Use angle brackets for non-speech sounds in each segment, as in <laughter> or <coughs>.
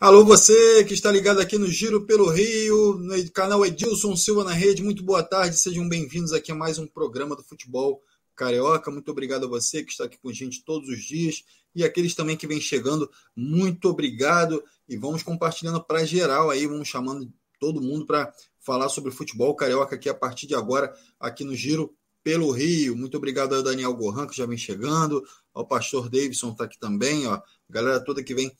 Alô, você que está ligado aqui no Giro pelo Rio, no canal Edilson Silva na Rede, muito boa tarde, sejam bem-vindos aqui a mais um programa do Futebol Carioca. Muito obrigado a você que está aqui com a gente todos os dias e aqueles também que vêm chegando, muito obrigado. E vamos compartilhando para geral aí, vamos chamando todo mundo para falar sobre futebol carioca aqui a partir de agora, aqui no Giro pelo Rio. Muito obrigado ao Daniel Gohan, que já vem chegando, ao pastor Davidson está aqui também, ó, galera toda que vem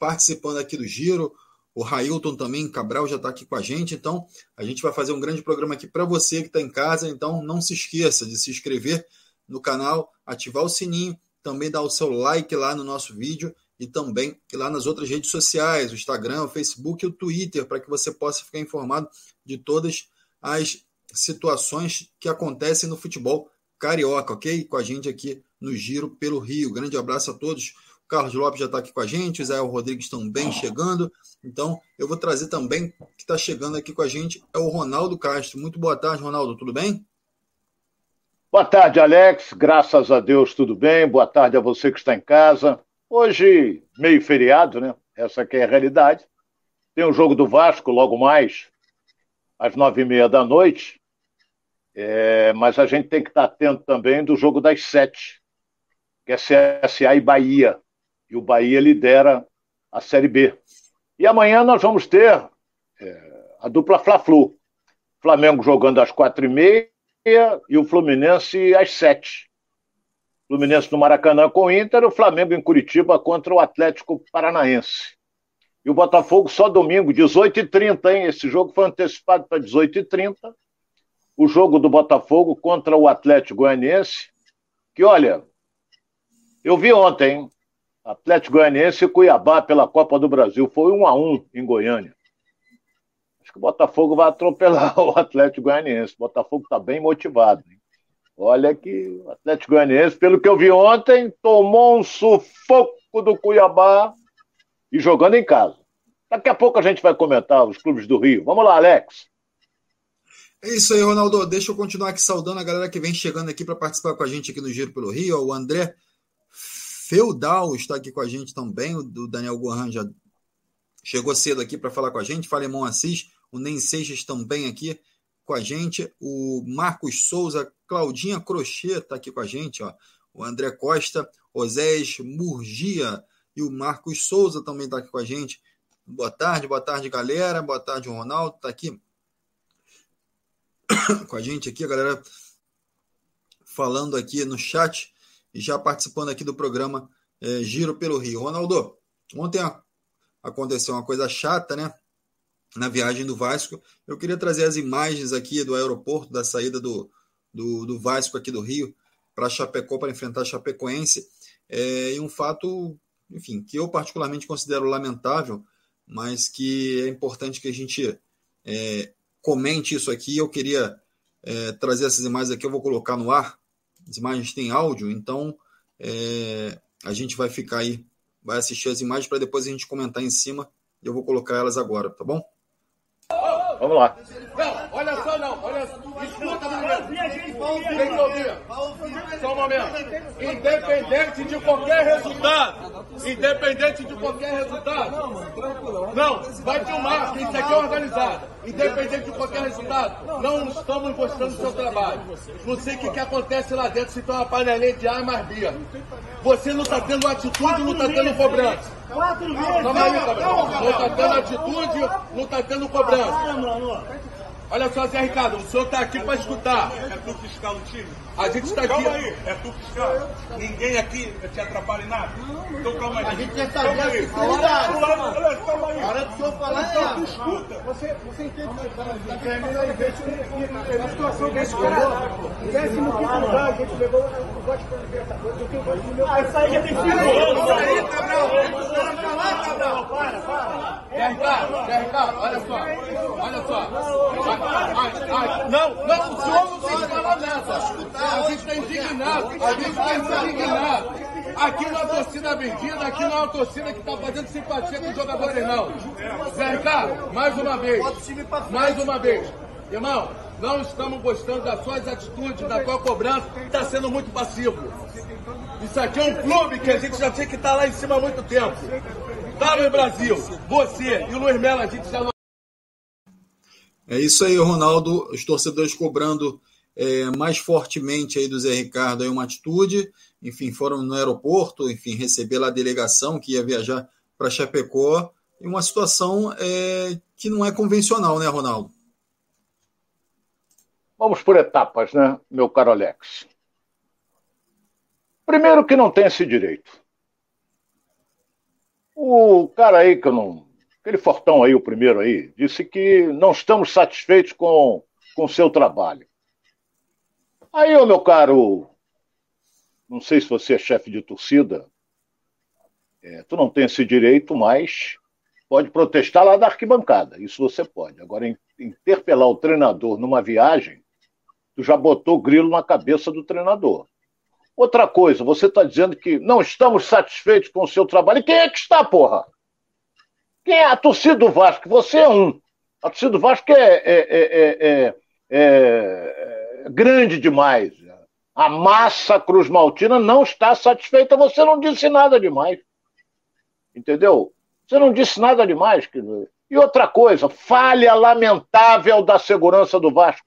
participando aqui do Giro. O Railton também, Cabral já está aqui com a gente. Então, a gente vai fazer um grande programa aqui para você que está em casa. Então, não se esqueça de se inscrever no canal, ativar o sininho, também dar o seu like lá no nosso vídeo e também lá nas outras redes sociais, o Instagram, o Facebook e o Twitter, para que você possa ficar informado de todas as situações que acontecem no futebol carioca, ok? Com a gente aqui no Giro pelo Rio. Grande abraço a todos. Carlos Lopes já está aqui com a gente, Israel Rodrigues também chegando. Então, eu vou trazer também, que está chegando aqui com a gente, é o Ronaldo Castro. Muito boa tarde, Ronaldo, tudo bem? Boa tarde, Alex. Graças a Deus, tudo bem. Boa tarde a você que está em casa. Hoje, meio feriado, né? Essa aqui é a realidade. Tem o jogo do Vasco logo mais, às nove e meia da noite. É, mas a gente tem que estar atento também do jogo das sete, que é CSA e Bahia e o Bahia lidera a Série B. E amanhã nós vamos ter é, a dupla Fla-Flu. Flamengo jogando às quatro e meia e o Fluminense às sete. Fluminense no Maracanã com o Inter, o Flamengo em Curitiba contra o Atlético Paranaense. E o Botafogo só domingo, 18h30, hein? Esse jogo foi antecipado para 18h30. O jogo do Botafogo contra o Atlético Goianiense, que olha, eu vi ontem, Atlético Goianiense e Cuiabá pela Copa do Brasil. Foi um a um em Goiânia. Acho que o Botafogo vai atropelar <laughs> o Atlético Goianiense. O Botafogo está bem motivado. Hein? Olha que o Atlético Goianiense, pelo que eu vi ontem, tomou um sufoco do Cuiabá e jogando em casa. Daqui a pouco a gente vai comentar os clubes do Rio. Vamos lá, Alex. É isso aí, Ronaldo. Deixa eu continuar aqui saudando a galera que vem chegando aqui para participar com a gente aqui no Giro pelo Rio. O André Feudal está aqui com a gente também. O Daniel Gohan já chegou cedo aqui para falar com a gente. Falemon Assis, o Nem Seixas também aqui com a gente. O Marcos Souza, Claudinha Crochê está aqui com a gente. Ó. O André Costa, Osés Murgia e o Marcos Souza também está aqui com a gente. Boa tarde, boa tarde, galera. Boa tarde, Ronaldo. Está aqui <coughs> com a gente aqui, a galera falando aqui no chat já participando aqui do programa é, Giro pelo Rio. Ronaldo, ontem aconteceu uma coisa chata, né? Na viagem do Vasco. Eu queria trazer as imagens aqui do aeroporto, da saída do, do, do Vasco aqui do Rio para Chapecó, para enfrentar Chapecoense. É, e um fato, enfim, que eu particularmente considero lamentável, mas que é importante que a gente é, comente isso aqui. Eu queria é, trazer essas imagens aqui, eu vou colocar no ar as imagens têm áudio, então é, a gente vai ficar aí, vai assistir as imagens para depois a gente comentar em cima. E eu vou colocar elas agora, tá bom? Vamos lá. Não, olha só, não, olha só. Escuta. Tem que ouvir. Só um momento. Independente de qualquer resultado. Independente de qualquer resultado. Não, vai filmar, que isso aqui é organizado. Independente de qualquer resultado. Não estamos gostando do seu trabalho. Não sei o que, que acontece lá dentro, se tem uma panelinha de ar mais bia. Você não está tendo atitude, não está tendo cobrança. Calma aí, Gabriel. Não está tendo atitude, não está tendo cobrança. Olha só, Zé Ricardo, o senhor está aqui para escutar. É tu fiscal do time? A gente está aqui. Calma aí, é tu fiscal. Ninguém aqui te atrapalha em nada? Então calma aí. A gente quer calma saber aí. a hora, Olha, calma aí. a hora do senhor falar. Então tu escuta. Você, você entende que é melhor investir na situação que a gente pegou? Décimo quinto lugar, a gente pegou o voto para Libertadores, do que o voto do meu. Isso aí já tem cinco anos. Isso aí, Cabral. Espera falar, Cabral. Para, para. Zé Ricardo, Zé Ricardo, olha só. Olha só. Não, não, o senhor não tem que falar nessa. A gente está indignado. A gente está indignado. Aqui não é torcida vendida, aqui não é uma torcida que está fazendo simpatia com os jogadores, não. Ricardo, mais uma vez. Mais uma vez. Irmão, não estamos gostando das suas atitudes, da tua cobrança, está sendo muito passivo. Isso aqui é um clube que a gente já tinha que estar lá em cima há muito tempo. Tá, no Brasil? Você e o Luiz Melo, a gente já não. É isso aí, Ronaldo. Os torcedores cobrando é, mais fortemente aí do Zé Ricardo aí uma atitude. Enfim, foram no aeroporto, enfim, receber lá a delegação que ia viajar para Chapecó. E uma situação é, que não é convencional, né, Ronaldo? Vamos por etapas, né, meu caro Alex? Primeiro que não tem esse direito. O cara aí que eu não. Aquele fortão aí, o primeiro aí, disse que não estamos satisfeitos com o seu trabalho. Aí, ô meu caro, não sei se você é chefe de torcida, é, tu não tem esse direito, mas pode protestar lá da arquibancada. Isso você pode. Agora, interpelar o treinador numa viagem, tu já botou o grilo na cabeça do treinador. Outra coisa, você está dizendo que não estamos satisfeitos com o seu trabalho. E quem é que está, porra? Quem é a torcida do Vasco? Você é um. A torcida do Vasco é, é, é, é grande demais. A massa Cruz Maltina não está satisfeita. Você não disse nada demais. Entendeu? Você não disse nada demais. E outra coisa, falha lamentável da segurança do Vasco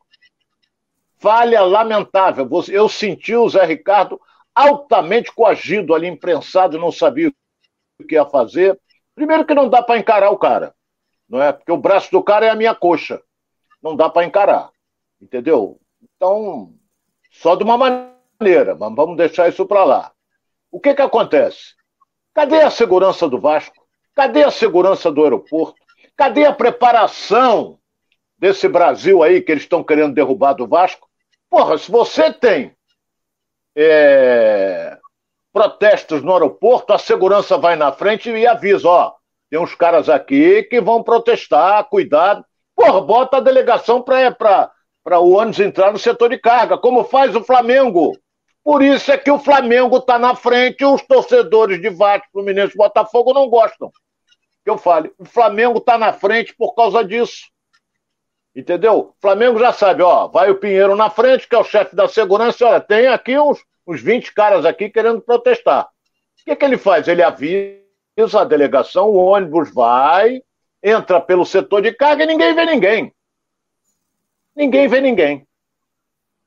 falha lamentável. Eu senti o Zé Ricardo altamente coagido ali, imprensado, não sabia o que ia fazer. Primeiro que não dá para encarar o cara, não é? Porque o braço do cara é a minha coxa. Não dá para encarar, entendeu? Então, só de uma maneira, mas vamos deixar isso para lá. O que que acontece? Cadê a segurança do Vasco? Cadê a segurança do aeroporto? Cadê a preparação desse Brasil aí que eles estão querendo derrubar do Vasco? Porra, se você tem é, protestos no aeroporto, a segurança vai na frente e avisa, ó, tem uns caras aqui que vão protestar, cuidado. Porra, bota a delegação para o ônibus entrar no setor de carga, como faz o Flamengo. Por isso é que o Flamengo está na frente e os torcedores de Vasco, Fluminense e Botafogo não gostam. Que eu fale, o Flamengo está na frente por causa disso. Entendeu? O Flamengo já sabe, ó, vai o Pinheiro na frente, que é o chefe da segurança, olha, tem aqui uns, uns 20 caras aqui querendo protestar. O que, que ele faz? Ele avisa a delegação, o ônibus vai, entra pelo setor de carga e ninguém vê ninguém. Ninguém vê ninguém.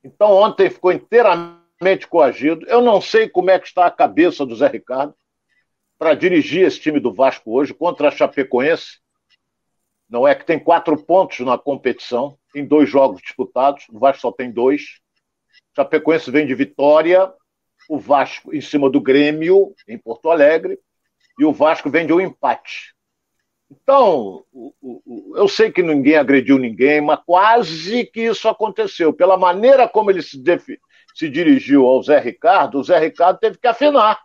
Então ontem ficou inteiramente coagido. Eu não sei como é que está a cabeça do Zé Ricardo para dirigir esse time do Vasco hoje contra a Chapecoense não é que tem quatro pontos na competição, em dois jogos disputados, o Vasco só tem dois. Chapecoense vem de vitória, o Vasco em cima do Grêmio, em Porto Alegre, e o Vasco vem de um empate. Então, eu sei que ninguém agrediu ninguém, mas quase que isso aconteceu. Pela maneira como ele se, se dirigiu ao Zé Ricardo, o Zé Ricardo teve que afinar.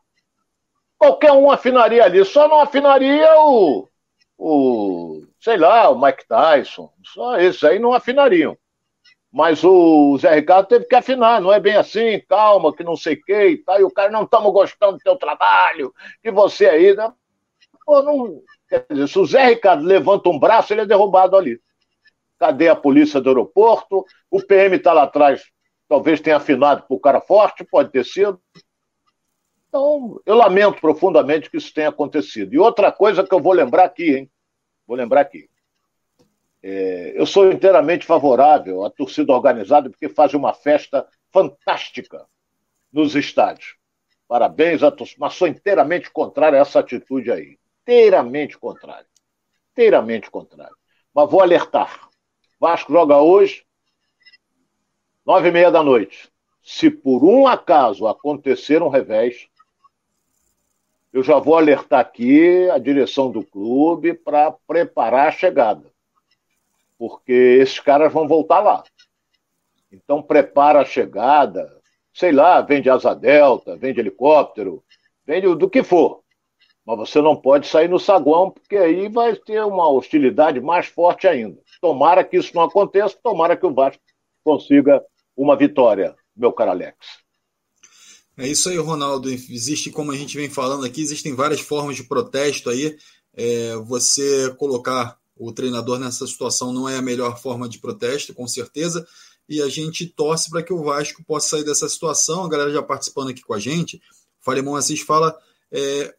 Qualquer um afinaria ali, só não afinaria o, o, sei lá, o Mike Tyson, só esses aí não afinariam. Mas o Zé Ricardo teve que afinar, não é bem assim, calma, que não sei o que e tal, e o cara, não estamos gostando do teu trabalho, que você aí, né? Pô, não, quer dizer, se o Zé Ricardo levanta um braço, ele é derrubado ali. Cadê a polícia do aeroporto? O PM está lá atrás, talvez tenha afinado para o cara forte, pode ter sido. Então, eu lamento profundamente que isso tenha acontecido. E outra coisa que eu vou lembrar aqui, hein? Vou lembrar aqui. É, eu sou inteiramente favorável à torcida organizada porque faz uma festa fantástica nos estádios. Parabéns à torcida, mas sou inteiramente contrário a essa atitude aí. Inteiramente contrário. Inteiramente contrário. Mas vou alertar. Vasco joga hoje, nove e meia da noite. Se por um acaso acontecer um revés, eu já vou alertar aqui a direção do clube para preparar a chegada. Porque esses caras vão voltar lá. Então prepara a chegada, sei lá, vende asa delta, vende helicóptero, vende do que for. Mas você não pode sair no saguão, porque aí vai ter uma hostilidade mais forte ainda. Tomara que isso não aconteça, tomara que o Vasco consiga uma vitória, meu caro Alex. É isso aí, Ronaldo. Existe, como a gente vem falando aqui, existem várias formas de protesto aí. É, você colocar o treinador nessa situação não é a melhor forma de protesto, com certeza. E a gente torce para que o Vasco possa sair dessa situação. A galera já participando aqui com a gente. O Falemão Assis fala: é,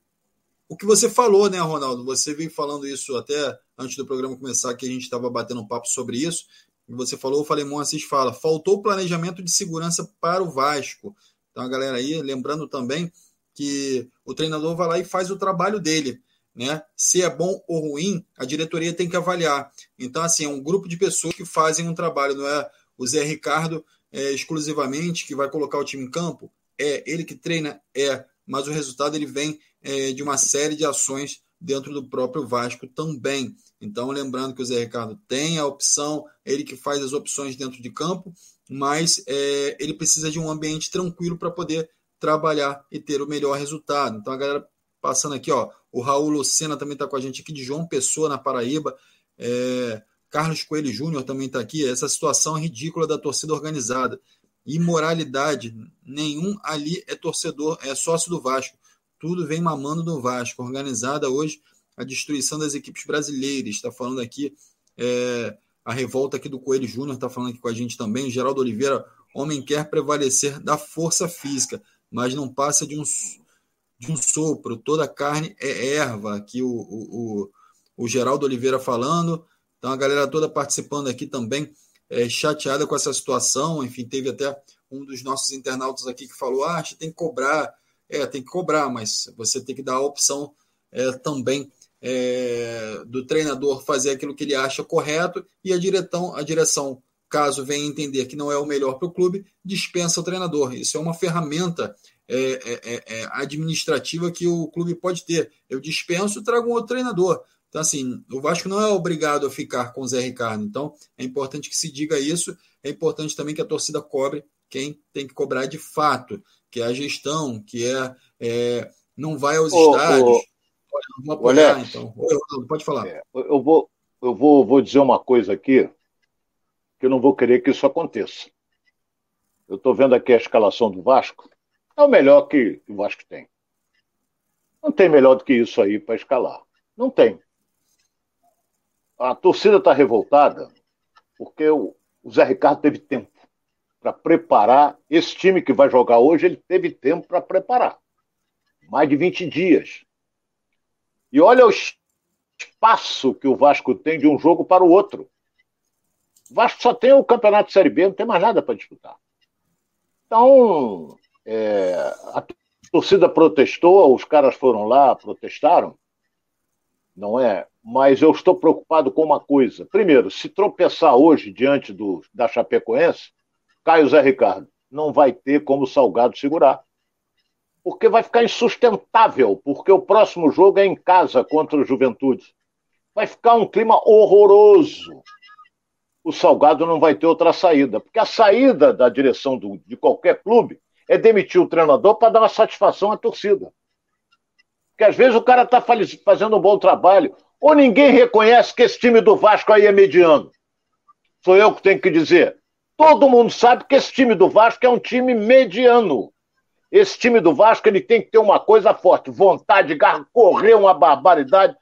o que você falou, né, Ronaldo? Você veio falando isso até antes do programa começar, que a gente estava batendo um papo sobre isso. E você falou, o Falemon Assis fala, faltou planejamento de segurança para o Vasco. Então, a galera aí, lembrando também que o treinador vai lá e faz o trabalho dele. Né? Se é bom ou ruim, a diretoria tem que avaliar. Então, assim, é um grupo de pessoas que fazem um trabalho, não é o Zé Ricardo é, exclusivamente que vai colocar o time em campo. É ele que treina, é, mas o resultado ele vem é, de uma série de ações dentro do próprio Vasco também. Então, lembrando que o Zé Ricardo tem a opção, ele que faz as opções dentro de campo, mas é, ele precisa de um ambiente tranquilo para poder trabalhar e ter o melhor resultado. Então, a galera passando aqui, ó, o Raul Lucena também está com a gente aqui de João Pessoa, na Paraíba. É, Carlos Coelho Júnior também está aqui. Essa situação ridícula da torcida organizada. Imoralidade. Nenhum ali é torcedor, é sócio do Vasco tudo vem mamando do Vasco. Organizada hoje a destruição das equipes brasileiras. Está falando aqui é, a revolta aqui do Coelho Júnior, está falando aqui com a gente também. Geraldo Oliveira, homem quer prevalecer da força física, mas não passa de um, de um sopro. Toda carne é erva. Aqui o, o, o, Geraldo Oliveira falando. Então a galera toda participando aqui também, é, chateada com essa situação. Enfim, teve até um dos nossos internautas aqui que falou: ah, tem que cobrar é, tem que cobrar, mas você tem que dar a opção é, também é, do treinador fazer aquilo que ele acha correto e a direção, a direção, caso venha entender que não é o melhor para o clube, dispensa o treinador. Isso é uma ferramenta é, é, é, é administrativa que o clube pode ter. Eu dispenso e trago um outro treinador. Então, assim, o Vasco não é obrigado a ficar com o Zé Ricardo. Então, é importante que se diga isso. É importante também que a torcida cobre quem tem que cobrar de fato que é a gestão, que é, é não vai aos ô, estádios. Ô, não apoiar, Alex, então. pode falar. É, eu vou, eu vou, vou dizer uma coisa aqui, que eu não vou querer que isso aconteça. Eu estou vendo aqui a escalação do Vasco. É o melhor que, o Vasco tem. Não tem melhor do que isso aí para escalar. Não tem. A torcida está revoltada porque o, Zé Ricardo teve tempo para preparar. Esse time que vai jogar hoje, ele teve tempo para preparar. Mais de 20 dias. E olha o espaço que o Vasco tem de um jogo para o outro. O Vasco só tem o Campeonato Série B, não tem mais nada para disputar. Então, é, a torcida protestou, os caras foram lá, protestaram, não é? Mas eu estou preocupado com uma coisa. Primeiro, se tropeçar hoje diante do, da Chapecoense, Caio Zé Ricardo, não vai ter como o Salgado segurar. Porque vai ficar insustentável, porque o próximo jogo é em casa contra o Juventude. Vai ficar um clima horroroso. O Salgado não vai ter outra saída, porque a saída da direção do, de qualquer clube é demitir o treinador para dar uma satisfação à torcida. Porque às vezes o cara está fazendo um bom trabalho, ou ninguém reconhece que esse time do Vasco aí é mediano. Sou eu que tenho que dizer. Todo mundo sabe que esse time do Vasco é um time mediano. Esse time do Vasco ele tem que ter uma coisa forte, vontade, garra, correr uma barbaridade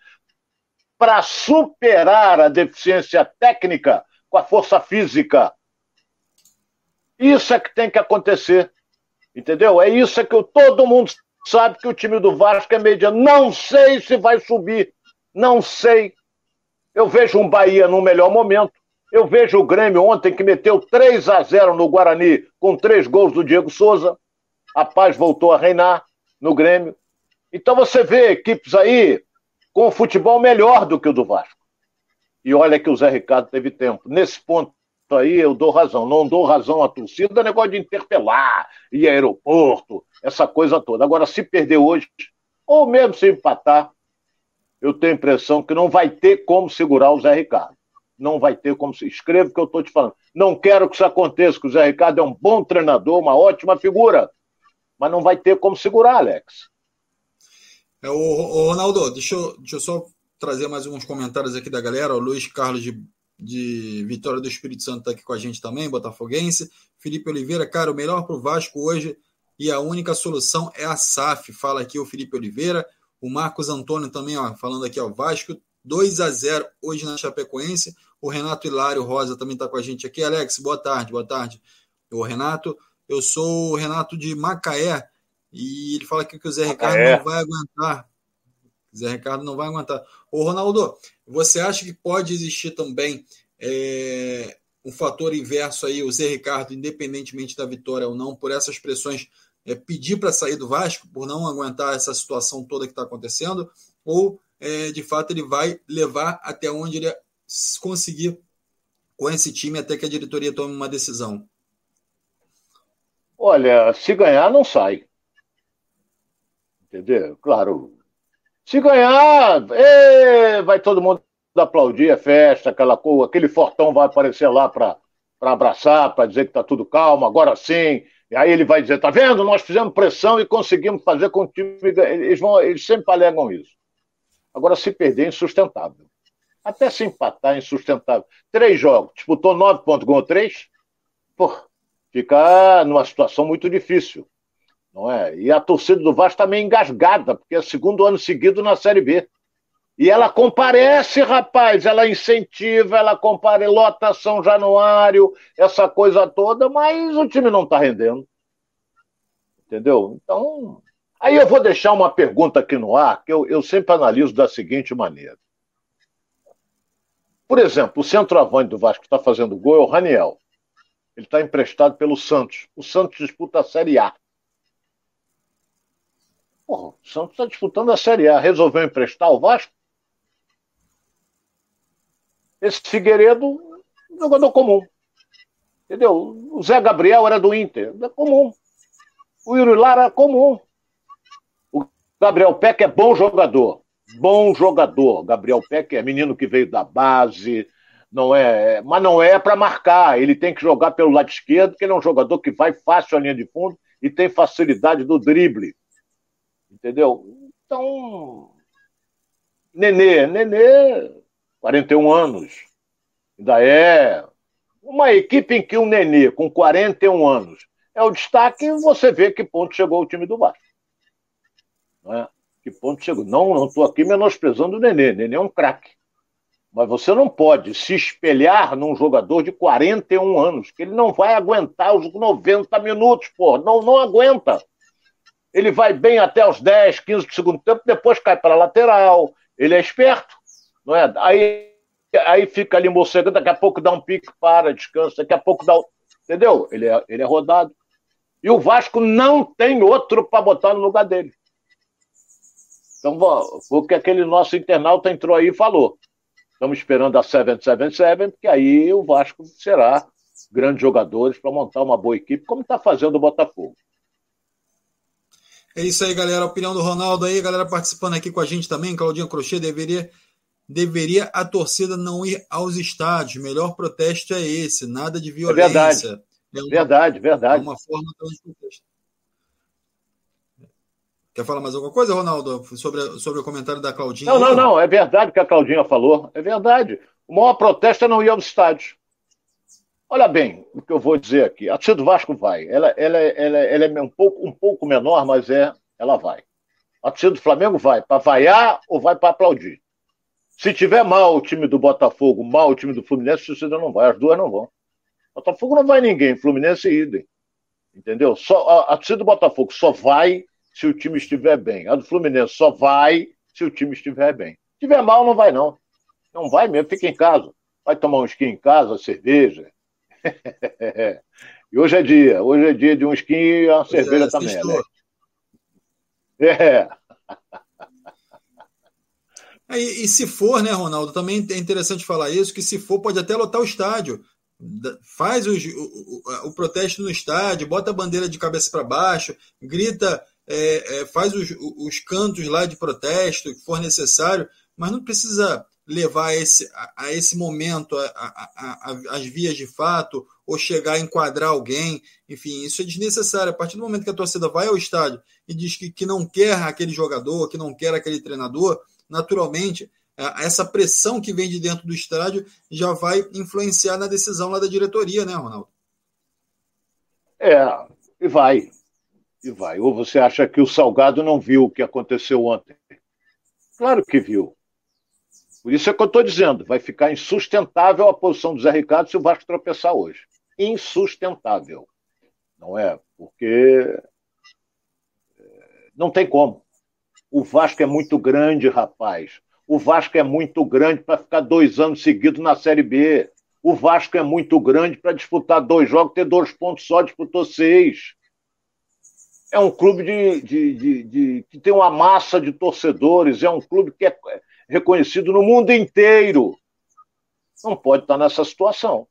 para superar a deficiência técnica com a força física. Isso é que tem que acontecer. Entendeu? É isso é que eu, todo mundo sabe que o time do Vasco é mediano. Não sei se vai subir. Não sei. Eu vejo um Bahia no melhor momento. Eu vejo o Grêmio ontem que meteu 3 a 0 no Guarani com três gols do Diego Souza. A paz voltou a reinar no Grêmio. Então você vê equipes aí com futebol melhor do que o do Vasco. E olha que o Zé Ricardo teve tempo. Nesse ponto aí eu dou razão. Não dou razão à torcida, negócio de interpelar, ir aeroporto, essa coisa toda. Agora, se perder hoje, ou mesmo se empatar, eu tenho a impressão que não vai ter como segurar o Zé Ricardo não vai ter como se escreve o que eu estou te falando. Não quero que isso aconteça, que o Zé Ricardo é um bom treinador, uma ótima figura, mas não vai ter como segurar, Alex. É, o, o Ronaldo, deixa eu, deixa eu só trazer mais alguns comentários aqui da galera. O Luiz Carlos de, de Vitória do Espírito Santo está aqui com a gente também, botafoguense. Felipe Oliveira, cara, o melhor para o Vasco hoje e a única solução é a SAF. Fala aqui o Felipe Oliveira. O Marcos Antônio também, ó, falando aqui, ó, Vasco 2 a 0 hoje na Chapecoense. O Renato Hilário Rosa também está com a gente aqui. Alex, boa tarde, boa tarde. O Renato, eu sou o Renato de Macaé e ele fala aqui que o Zé Ricardo não vai aguentar. Zé Ricardo não vai aguentar. Ô, Ronaldo, você acha que pode existir também é, um fator inverso aí, o Zé Ricardo, independentemente da vitória ou não, por essas pressões, é, pedir para sair do Vasco, por não aguentar essa situação toda que está acontecendo, ou é, de fato ele vai levar até onde ele conseguir com esse time até que a diretoria tome uma decisão? Olha, se ganhar, não sai. Entendeu? Claro. Se ganhar, vai todo mundo aplaudir, é festa, aquela coisa, aquele fortão vai aparecer lá para abraçar, para dizer que está tudo calmo, agora sim. E aí ele vai dizer: tá vendo? Nós fizemos pressão e conseguimos fazer com o time. Eles, vão, eles sempre alegam isso. Agora, se perder, é insustentável. Até se empatar, é insustentável. Três jogos, disputou nove pontos, ganhou três. Pô, fica numa situação muito difícil. Não é? E a torcida do Vasco está meio engasgada, porque é segundo ano seguido na Série B. E ela comparece, rapaz, ela incentiva, ela compara lotação Januário, essa coisa toda, mas o time não está rendendo. Entendeu? Então, aí eu vou deixar uma pergunta aqui no ar, que eu, eu sempre analiso da seguinte maneira. Por exemplo, o centroavante do Vasco que está fazendo gol é o Raniel. Ele está emprestado pelo Santos. O Santos disputa a Série A. Porra, o Santos está disputando a Série A. Resolveu emprestar o Vasco? Esse Figueiredo, jogador comum. Entendeu? O Zé Gabriel era do Inter, é comum. O Yuri Lara é comum. O Gabriel Peck é bom jogador. Bom jogador. Gabriel Peck é menino que veio da base, não é, mas não é para marcar. Ele tem que jogar pelo lado esquerdo, porque ele é um jogador que vai fácil à linha de fundo e tem facilidade do drible. Entendeu? Então, Nenê, Nenê 41 anos. Ainda é uma equipe em que um Nenê com 41 anos é o destaque, você vê que ponto chegou o time do Vasco. É? Que ponto chegou. Não, não estou aqui menosprezando o Nenê. Nenê é um craque. Mas você não pode se espelhar num jogador de 41 anos, que ele não vai aguentar os 90 minutos, pô. Não, não aguenta. Ele vai bem até os 10, 15 do segundo tempo, depois cai para a lateral. Ele é esperto. Não é? Aí, aí fica ali morcegando, daqui a pouco dá um pique, para, descansa, daqui a pouco dá. Entendeu? Ele é, ele é rodado. E o Vasco não tem outro para botar no lugar dele. Então, o que aquele nosso internauta entrou aí e falou. Estamos esperando a 777, porque aí o Vasco será grandes jogadores para montar uma boa equipe, como está fazendo o Botafogo. É isso aí, galera. A opinião do Ronaldo aí, galera participando aqui com a gente também. Claudinha Crochê deveria deveria a torcida não ir aos estádios. Melhor protesto é esse, nada de violência. É verdade, é uma, verdade, verdade. É uma forma de protesto. Quer falar mais alguma coisa, Ronaldo, sobre, sobre o comentário da Claudinha? Não, não, não, é verdade o que a Claudinha falou, é verdade. O maior protesto é não ir aos estádios. Olha bem o que eu vou dizer aqui. A torcida do Vasco vai. Ela, ela, ela, ela é um pouco, um pouco menor, mas é, ela vai. A torcida do Flamengo vai para vaiar ou vai para aplaudir. Se tiver mal o time do Botafogo, mal o time do Fluminense, a torcida não vai, as duas não vão. Botafogo não vai ninguém, Fluminense e idem. Entendeu? Só, a, a torcida do Botafogo só vai se o time estiver bem. A do Fluminense só vai se o time estiver bem. Se tiver mal, não vai, não. Não vai mesmo, fica em casa. Vai tomar um skin em casa, cerveja. <laughs> e hoje é dia. Hoje é dia de um skin e uma cerveja é, também, né? É. E, e, se for, né, Ronaldo, também é interessante falar isso, que se for, pode até lotar o estádio. Faz o, o, o protesto no estádio, bota a bandeira de cabeça para baixo, grita, é, é, faz os, os, cantos lá de protesto que for necessário, mas não precisa levar a esse, a, a esse momento as vias de fato ou chegar a enquadrar alguém. Enfim, isso é desnecessário. A partir do momento que a torcida vai ao estádio e diz que, que não quer aquele jogador, que não quer aquele treinador, naturalmente, essa pressão que vem de dentro do estádio já vai influenciar na decisão lá da diretoria, né, Ronaldo? É, e vai. E vai. Ou você acha que o Salgado não viu o que aconteceu ontem? Claro que viu. Por isso é que eu estou dizendo, vai ficar insustentável a posição do Zé Ricardo se o Vasco tropeçar hoje. Insustentável. Não é? Porque é, não tem como. O Vasco é muito grande, rapaz. O Vasco é muito grande para ficar dois anos seguidos na Série B. O Vasco é muito grande para disputar dois jogos, ter dois pontos só, disputou seis. É um clube de, de, de, de, que tem uma massa de torcedores, é um clube que é reconhecido no mundo inteiro. Não pode estar nessa situação.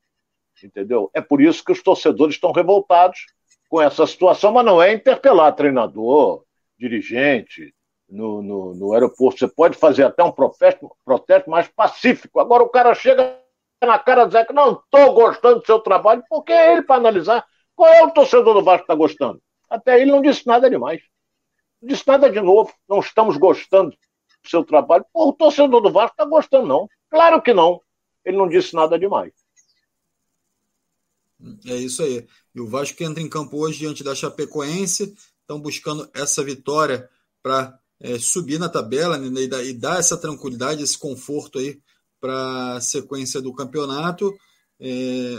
Entendeu? É por isso que os torcedores estão revoltados com essa situação, mas não é interpelar treinador, dirigente, no, no, no aeroporto. Você pode fazer até um protesto, protesto mais pacífico. Agora o cara chega na cara dizer que não estou gostando do seu trabalho, porque é ele para analisar qual é o torcedor do Vasco que está gostando. Até ele não disse nada demais. Não disse nada de novo. Não estamos gostando seu trabalho. Pô, o torcedor do Vasco está gostando, não. Claro que não. Ele não disse nada demais. É isso aí. E o Vasco entra em campo hoje diante da Chapecoense, estão buscando essa vitória para é, subir na tabela né, e, dar, e, dar, essa tranquilidade, esse conforto aí para a sequência do campeonato. É,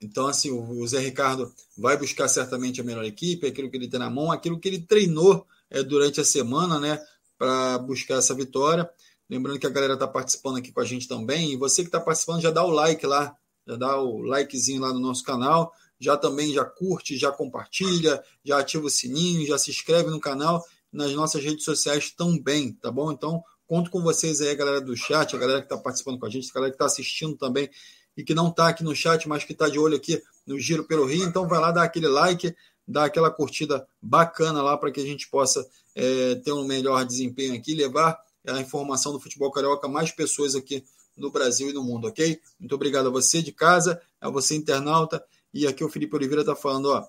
então, assim, o, Zé Ricardo vai buscar certamente a melhor equipe, aquilo que ele tem na mão, aquilo que ele treinou é, durante a semana, né, para buscar essa vitória. Lembrando que a galera está participando aqui com a gente também. E você que está participando, já dá o like lá já dá o likezinho lá no nosso canal, já também já curte, já compartilha, já ativa o sininho, já se inscreve no canal, nas nossas redes sociais também, tá bom? Então, conto com vocês aí, a galera do chat, a galera que está participando com a gente, a galera que está assistindo também e que não está aqui no chat, mas que está de olho aqui no Giro pelo Rio. Então, vai lá dar aquele like, dar aquela curtida bacana lá para que a gente possa é, ter um melhor desempenho aqui, levar a informação do futebol carioca a mais pessoas aqui no Brasil e no mundo, ok? Muito obrigado a você de casa, a você internauta. E aqui o Felipe Oliveira está falando, ó.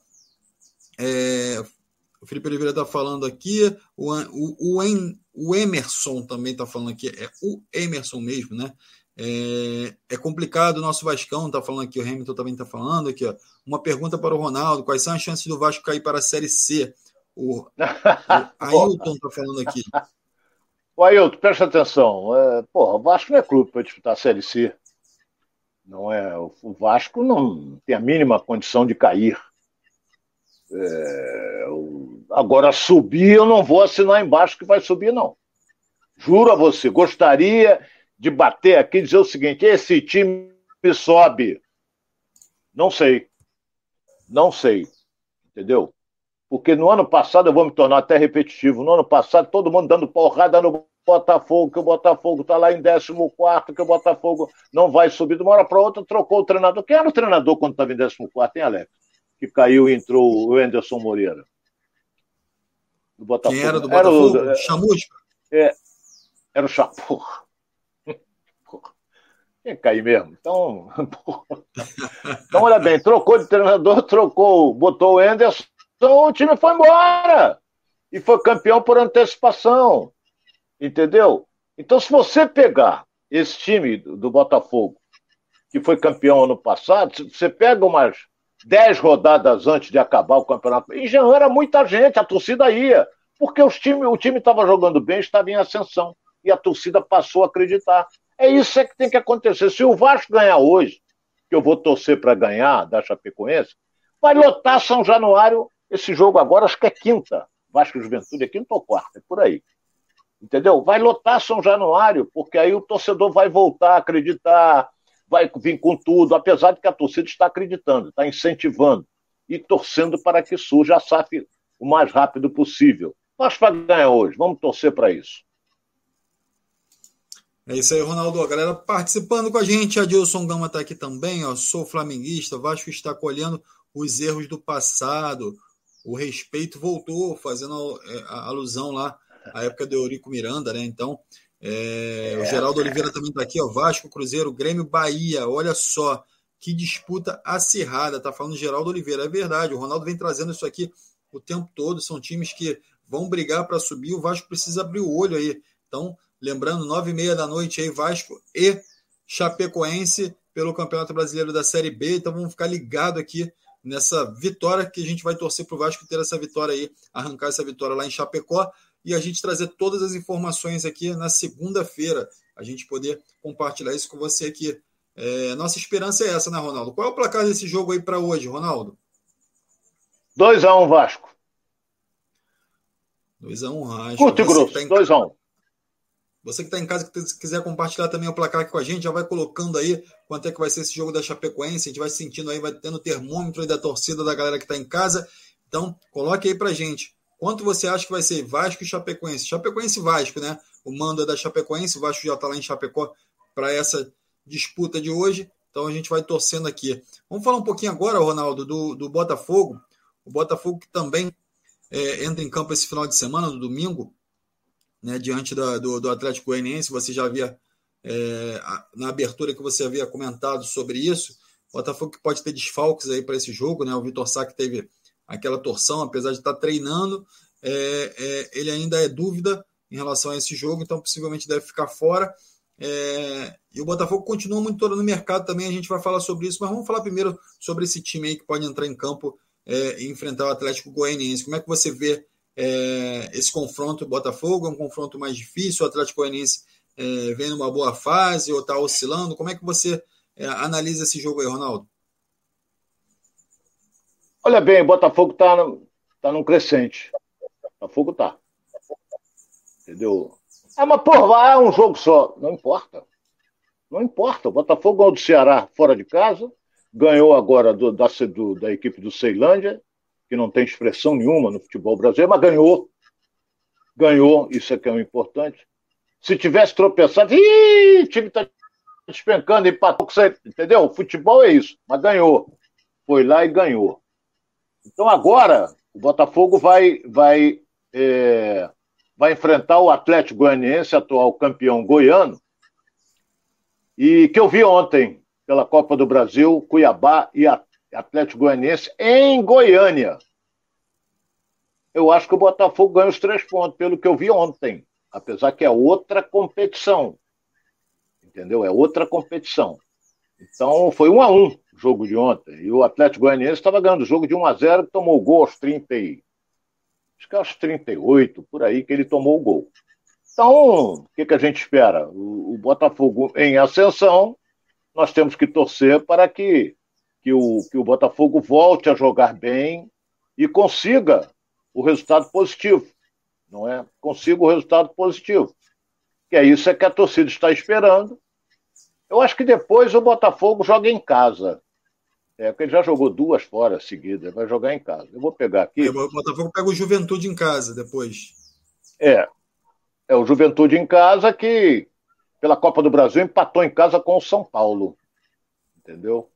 É, o Felipe Oliveira está falando aqui, o, o, o, Emerson também está falando aqui, é o Emerson mesmo, né? É, é complicado o nosso Vascão, está falando aqui, o Hamilton também está falando aqui, ó. Uma pergunta para o Ronaldo: quais são as chances do Vasco cair para a Série C? O, o <laughs> Ailton está falando aqui. O Ailton, presta atenção. É, porra, o Vasco não é clube para disputar a Série C. Não é, o Vasco não tem a mínima condição de cair. É, agora, subir, eu não vou assinar embaixo que vai subir, não. Juro a você, gostaria de bater aqui e dizer o seguinte: esse time sobe. Não sei. Não sei. Entendeu? Porque no ano passado, eu vou me tornar até repetitivo, no ano passado, todo mundo dando porrada no Botafogo, que o Botafogo está lá em 14, que o Botafogo não vai subir de uma hora para outra, trocou o treinador. Quem era o treinador quando estava em 14, hein, Alex? Que caiu e entrou o Anderson Moreira. Do Botafogo. Quem era do Botafogo? Era o, Chamusca? É, era o Chamusca. <laughs> Tinha que cair mesmo. Então, <laughs> então, olha bem, trocou de treinador, trocou, botou o Anderson, então o time foi embora. E foi campeão por antecipação. Entendeu? Então, se você pegar esse time do, Botafogo, que foi campeão ano passado, você pega umas 10 rodadas antes de acabar o campeonato, e já era muita gente, a torcida ia, porque os time, o time estava jogando bem, estava em ascensão, e a torcida passou a acreditar. É isso é que tem que acontecer. Se o Vasco ganhar hoje, que eu vou torcer para ganhar da Chapecoense, vai lotar São Januário esse jogo agora, acho que é quinta. Vasco Juventude é quinta ou quarta, é por aí. Entendeu? Vai lotar São Januário, porque aí o torcedor vai voltar a acreditar, vai vir com tudo, apesar de que a torcida está acreditando, está incentivando e torcendo para que surja a SAF o mais rápido possível. Nós vamos ganhar hoje, vamos torcer para isso. É isso aí, Ronaldo. A galera participando com a gente. A Dilson Gama está aqui também. Ó. Sou flamenguista. Vasco está colhendo os erros do passado. O respeito voltou, fazendo a, é, a alusão lá a época do Eurico Miranda, né? Então, é, o Geraldo Oliveira também está aqui, ó. Vasco, Cruzeiro, Grêmio, Bahia. Olha só que disputa acirrada. Tá falando Geraldo Oliveira. É verdade, o Ronaldo vem trazendo isso aqui o tempo todo. São times que vão brigar para subir. O Vasco precisa abrir o olho aí. Então, lembrando, nove e meia da noite aí, Vasco e Chapecoense pelo Campeonato Brasileiro da Série B. Então, vamos ficar ligado aqui nessa vitória que a gente vai torcer para o Vasco ter essa vitória aí, arrancar essa vitória lá em Chapecó e a gente trazer todas as informações aqui na segunda-feira, a gente poder compartilhar isso com você aqui. É, nossa esperança é essa, né, Ronaldo? Qual é o placar desse jogo aí para hoje, Ronaldo? 2x1 um Vasco. 2x1 Rasco. Curto e grosso, 2x1. Você que está em casa, que quiser compartilhar também o placar aqui com a gente, já vai colocando aí quanto é que vai ser esse jogo da Chapecoense. A gente vai sentindo aí, vai tendo termômetro aí da torcida da galera que está em casa. Então, coloque aí pra gente. Quanto você acha que vai ser Vasco e Chapecoense? Chapecoense e Vasco, né? O mando é da Chapecoense, o Vasco já está lá em Chapecó para essa disputa de hoje. Então a gente vai torcendo aqui. Vamos falar um pouquinho agora, Ronaldo, do, do Botafogo. O Botafogo que também é, entra em campo esse final de semana, no domingo, né, diante da, do, do Atlético Goianiense. Você já havia, é, na abertura que você havia comentado sobre isso, o Botafogo que pode ter desfalques aí para esse jogo, né? O Vitor Sá que teve aquela torção, apesar de estar treinando, é, é, ele ainda é dúvida em relação a esse jogo, então possivelmente deve ficar fora. É, e o Botafogo continua monitorando o mercado também, a gente vai falar sobre isso, mas vamos falar primeiro sobre esse time aí que pode entrar em campo é, e enfrentar o Atlético Goianiense. Como é que você vê é, esse confronto Botafogo? É um confronto mais difícil? O Atlético Goianiense é, vem numa boa fase ou está oscilando? Como é que você é, analisa esse jogo aí, Ronaldo? Olha bem, o Botafogo está tá num crescente. O Botafogo está. Entendeu? É, mas porra, é um jogo só. Não importa. Não importa. O Botafogo ganhou do Ceará fora de casa, ganhou agora do, da, do, da equipe do Ceilândia, que não tem expressão nenhuma no futebol brasileiro, mas ganhou. Ganhou, isso é que é o importante. Se tivesse tropeçado, ih, o time está despencando, empatou, entendeu? O futebol é isso, mas ganhou. Foi lá e ganhou. Então agora o Botafogo vai, vai, é, vai enfrentar o Atlético Goianiense, atual campeão goiano, e que eu vi ontem pela Copa do Brasil, Cuiabá e Atlético Atlético Goianiense em Goiânia. Eu acho que o Botafogo ganha os três pontos, pelo que eu vi ontem. Apesar que é outra competição. Entendeu? É outra competição. Então foi um a um o jogo de ontem. E o Atlético Goianiense estava ganhando o jogo de 1 a 0 tomou o gol aos 30 e... Acho que aos 38, por aí, que ele tomou o gol. Então, o que, que a gente espera? O, o Botafogo em ascensão, nós temos que torcer para que que o, que o Botafogo volte a jogar bem e consiga o resultado positivo, não é? Consiga o resultado positivo. Que é isso é que a torcida está esperando. Eu acho que depois o Botafogo joga em casa. É, porque ele já jogou duas fora seguidas, vai jogar em casa. Eu vou pegar aqui. O Botafogo pega o Juventude em casa depois. É. É o Juventude em casa que, pela Copa do Brasil, empatou em casa com o São Paulo. Entendeu?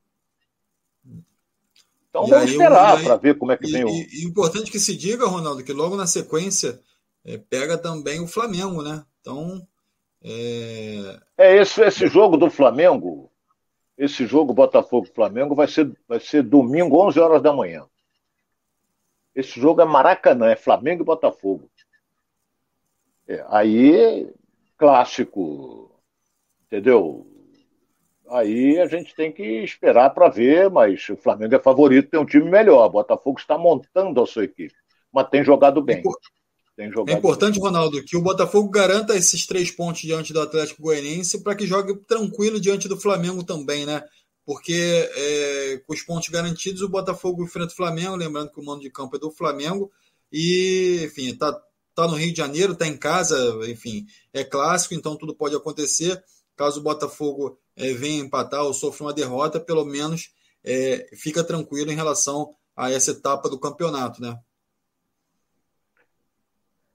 Então e vamos esperar para ver como é que e, vem o. E, importante que se diga, Ronaldo, que logo na sequência é, pega também o Flamengo, né? Então. É, é esse, esse jogo do Flamengo, esse jogo Botafogo-Flamengo vai ser, vai ser domingo, 11 horas da manhã. Esse jogo é Maracanã, é Flamengo e Botafogo. É, aí, clássico, entendeu? Aí a gente tem que esperar para ver, mas o Flamengo é favorito, tem um time melhor. O Botafogo está montando a sua equipe, mas tem jogado bem. Tem jogado é importante, bem. Ronaldo, que o Botafogo garanta esses três pontos diante do Atlético Goianiense para que jogue tranquilo diante do Flamengo também, né? Porque é, com os pontos garantidos, o Botafogo enfrenta o Flamengo, lembrando que o mando de campo é do Flamengo, e, enfim, está tá no Rio de Janeiro, está em casa, enfim, é clássico, então tudo pode acontecer. Caso o Botafogo é, venha empatar ou sofra uma derrota, pelo menos é, fica tranquilo em relação a essa etapa do campeonato, né?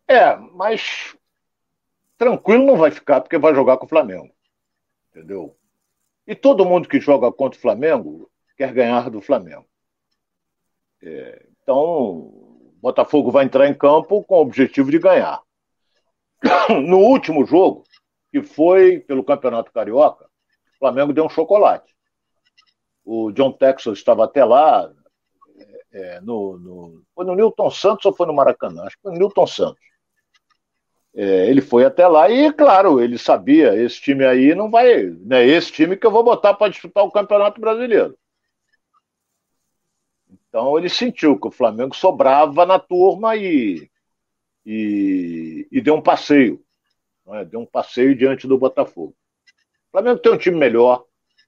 É, mas tranquilo não vai ficar porque vai jogar com o Flamengo, entendeu? E todo mundo que joga contra o Flamengo quer ganhar do Flamengo. É, então, o Botafogo vai entrar em campo com o objetivo de ganhar. <coughs> No último jogo, que foi pelo Campeonato Carioca, o Flamengo deu um chocolate. O John Texas estava até lá, é, no, no, foi no Newton Santos ou foi no Maracanã? Acho que foi no Newton Santos. É, ele foi até lá e, claro, ele sabia, esse time aí não vai, né, esse time que eu vou botar para disputar o Campeonato Brasileiro. Então ele sentiu que o Flamengo sobrava na turma e, e, e deu um passeio. É? Deu um passeio diante do Botafogo. O Flamengo tem um time melhor,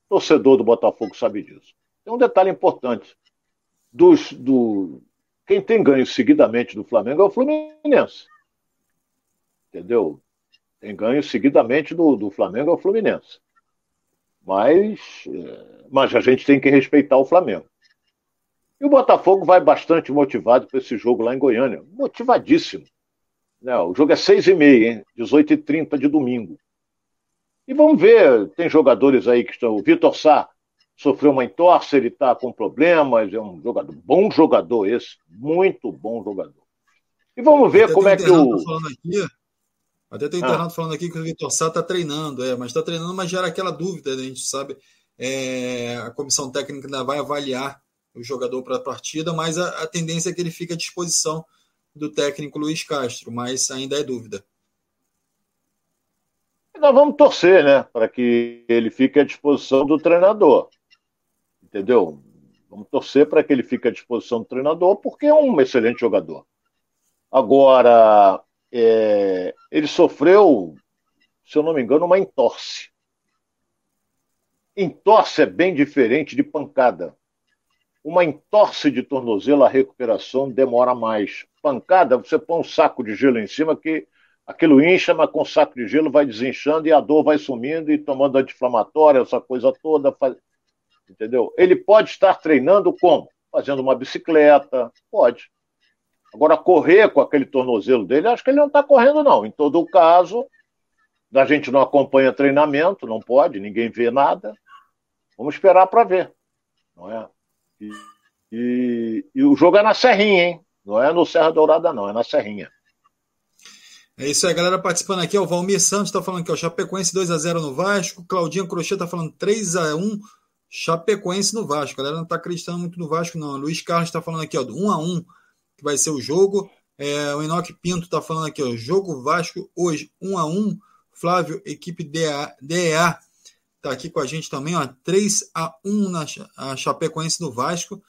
torcedor do Botafogo sabe disso. Tem um detalhe importante. Dos, do, quem tem ganho seguidamente do Flamengo é o Fluminense. entendeu? Tem ganho seguidamente do, do Flamengo ao Fluminense. Mas, é, mas a gente tem que respeitar o Flamengo. E o Botafogo vai bastante motivado para esse jogo lá em Goiânia. Motivadíssimo. Né? O jogo é seis e meia, hein? 18 e 30 de domingo. E vamos ver, tem jogadores aí que estão. O Vitor Sá sofreu uma entorse, ele está com problemas, é um jogador, bom jogador esse, muito bom jogador. E vamos ver Até como é que o. Aqui, até tem internado ah. falando aqui que o Vitor Sá está treinando, é, mas está treinando, mas gera aquela dúvida, né? a gente sabe. É, a comissão técnica ainda vai avaliar o jogador para a partida, mas a, a tendência é que ele fique à disposição do técnico Luiz Castro, mas ainda é dúvida. Nós vamos torcer, né, para que ele fique à disposição do treinador. Entendeu? Vamos torcer para que ele fique à disposição do treinador, porque é um excelente jogador. Agora, é, ele sofreu, se eu não me engano, uma entorse. Entorse é bem diferente de pancada. Uma entorse de tornozelo, a recuperação demora mais. Pancada, você põe um saco de gelo em cima que aquilo incha, mas com o saco de gelo vai desinchando e a dor vai sumindo e tomando anti-inflamatória, essa coisa toda. Faz... Entendeu? Ele pode estar treinando como? Fazendo uma bicicleta, pode. Agora, correr com aquele tornozelo dele, acho que ele não está correndo, não. Em todo caso, a gente não acompanha treinamento, não pode, ninguém vê nada. Vamos esperar para ver. Não é? E, e, e, o jogo é na Serrinha, hein? Não é no Serra Dourada, não, é na Serrinha. É isso aí, galera participando aqui. O Valmir Santos está falando que o Chapecoense 2x0 no Vasco. Claudinha Crochê está falando 3x1 Chapecoense no Vasco. A galera não está acreditando muito no Vasco, não. Luiz Carlos está falando aqui, ó, 1x1 que vai ser o jogo. É, o Enoque Pinto está falando aqui, ó, jogo Vasco hoje 1 a 1 Flávio, equipe DEA, DEA está aqui com a gente também, ó, 3 a 1 na a Chapecoense do Vasco.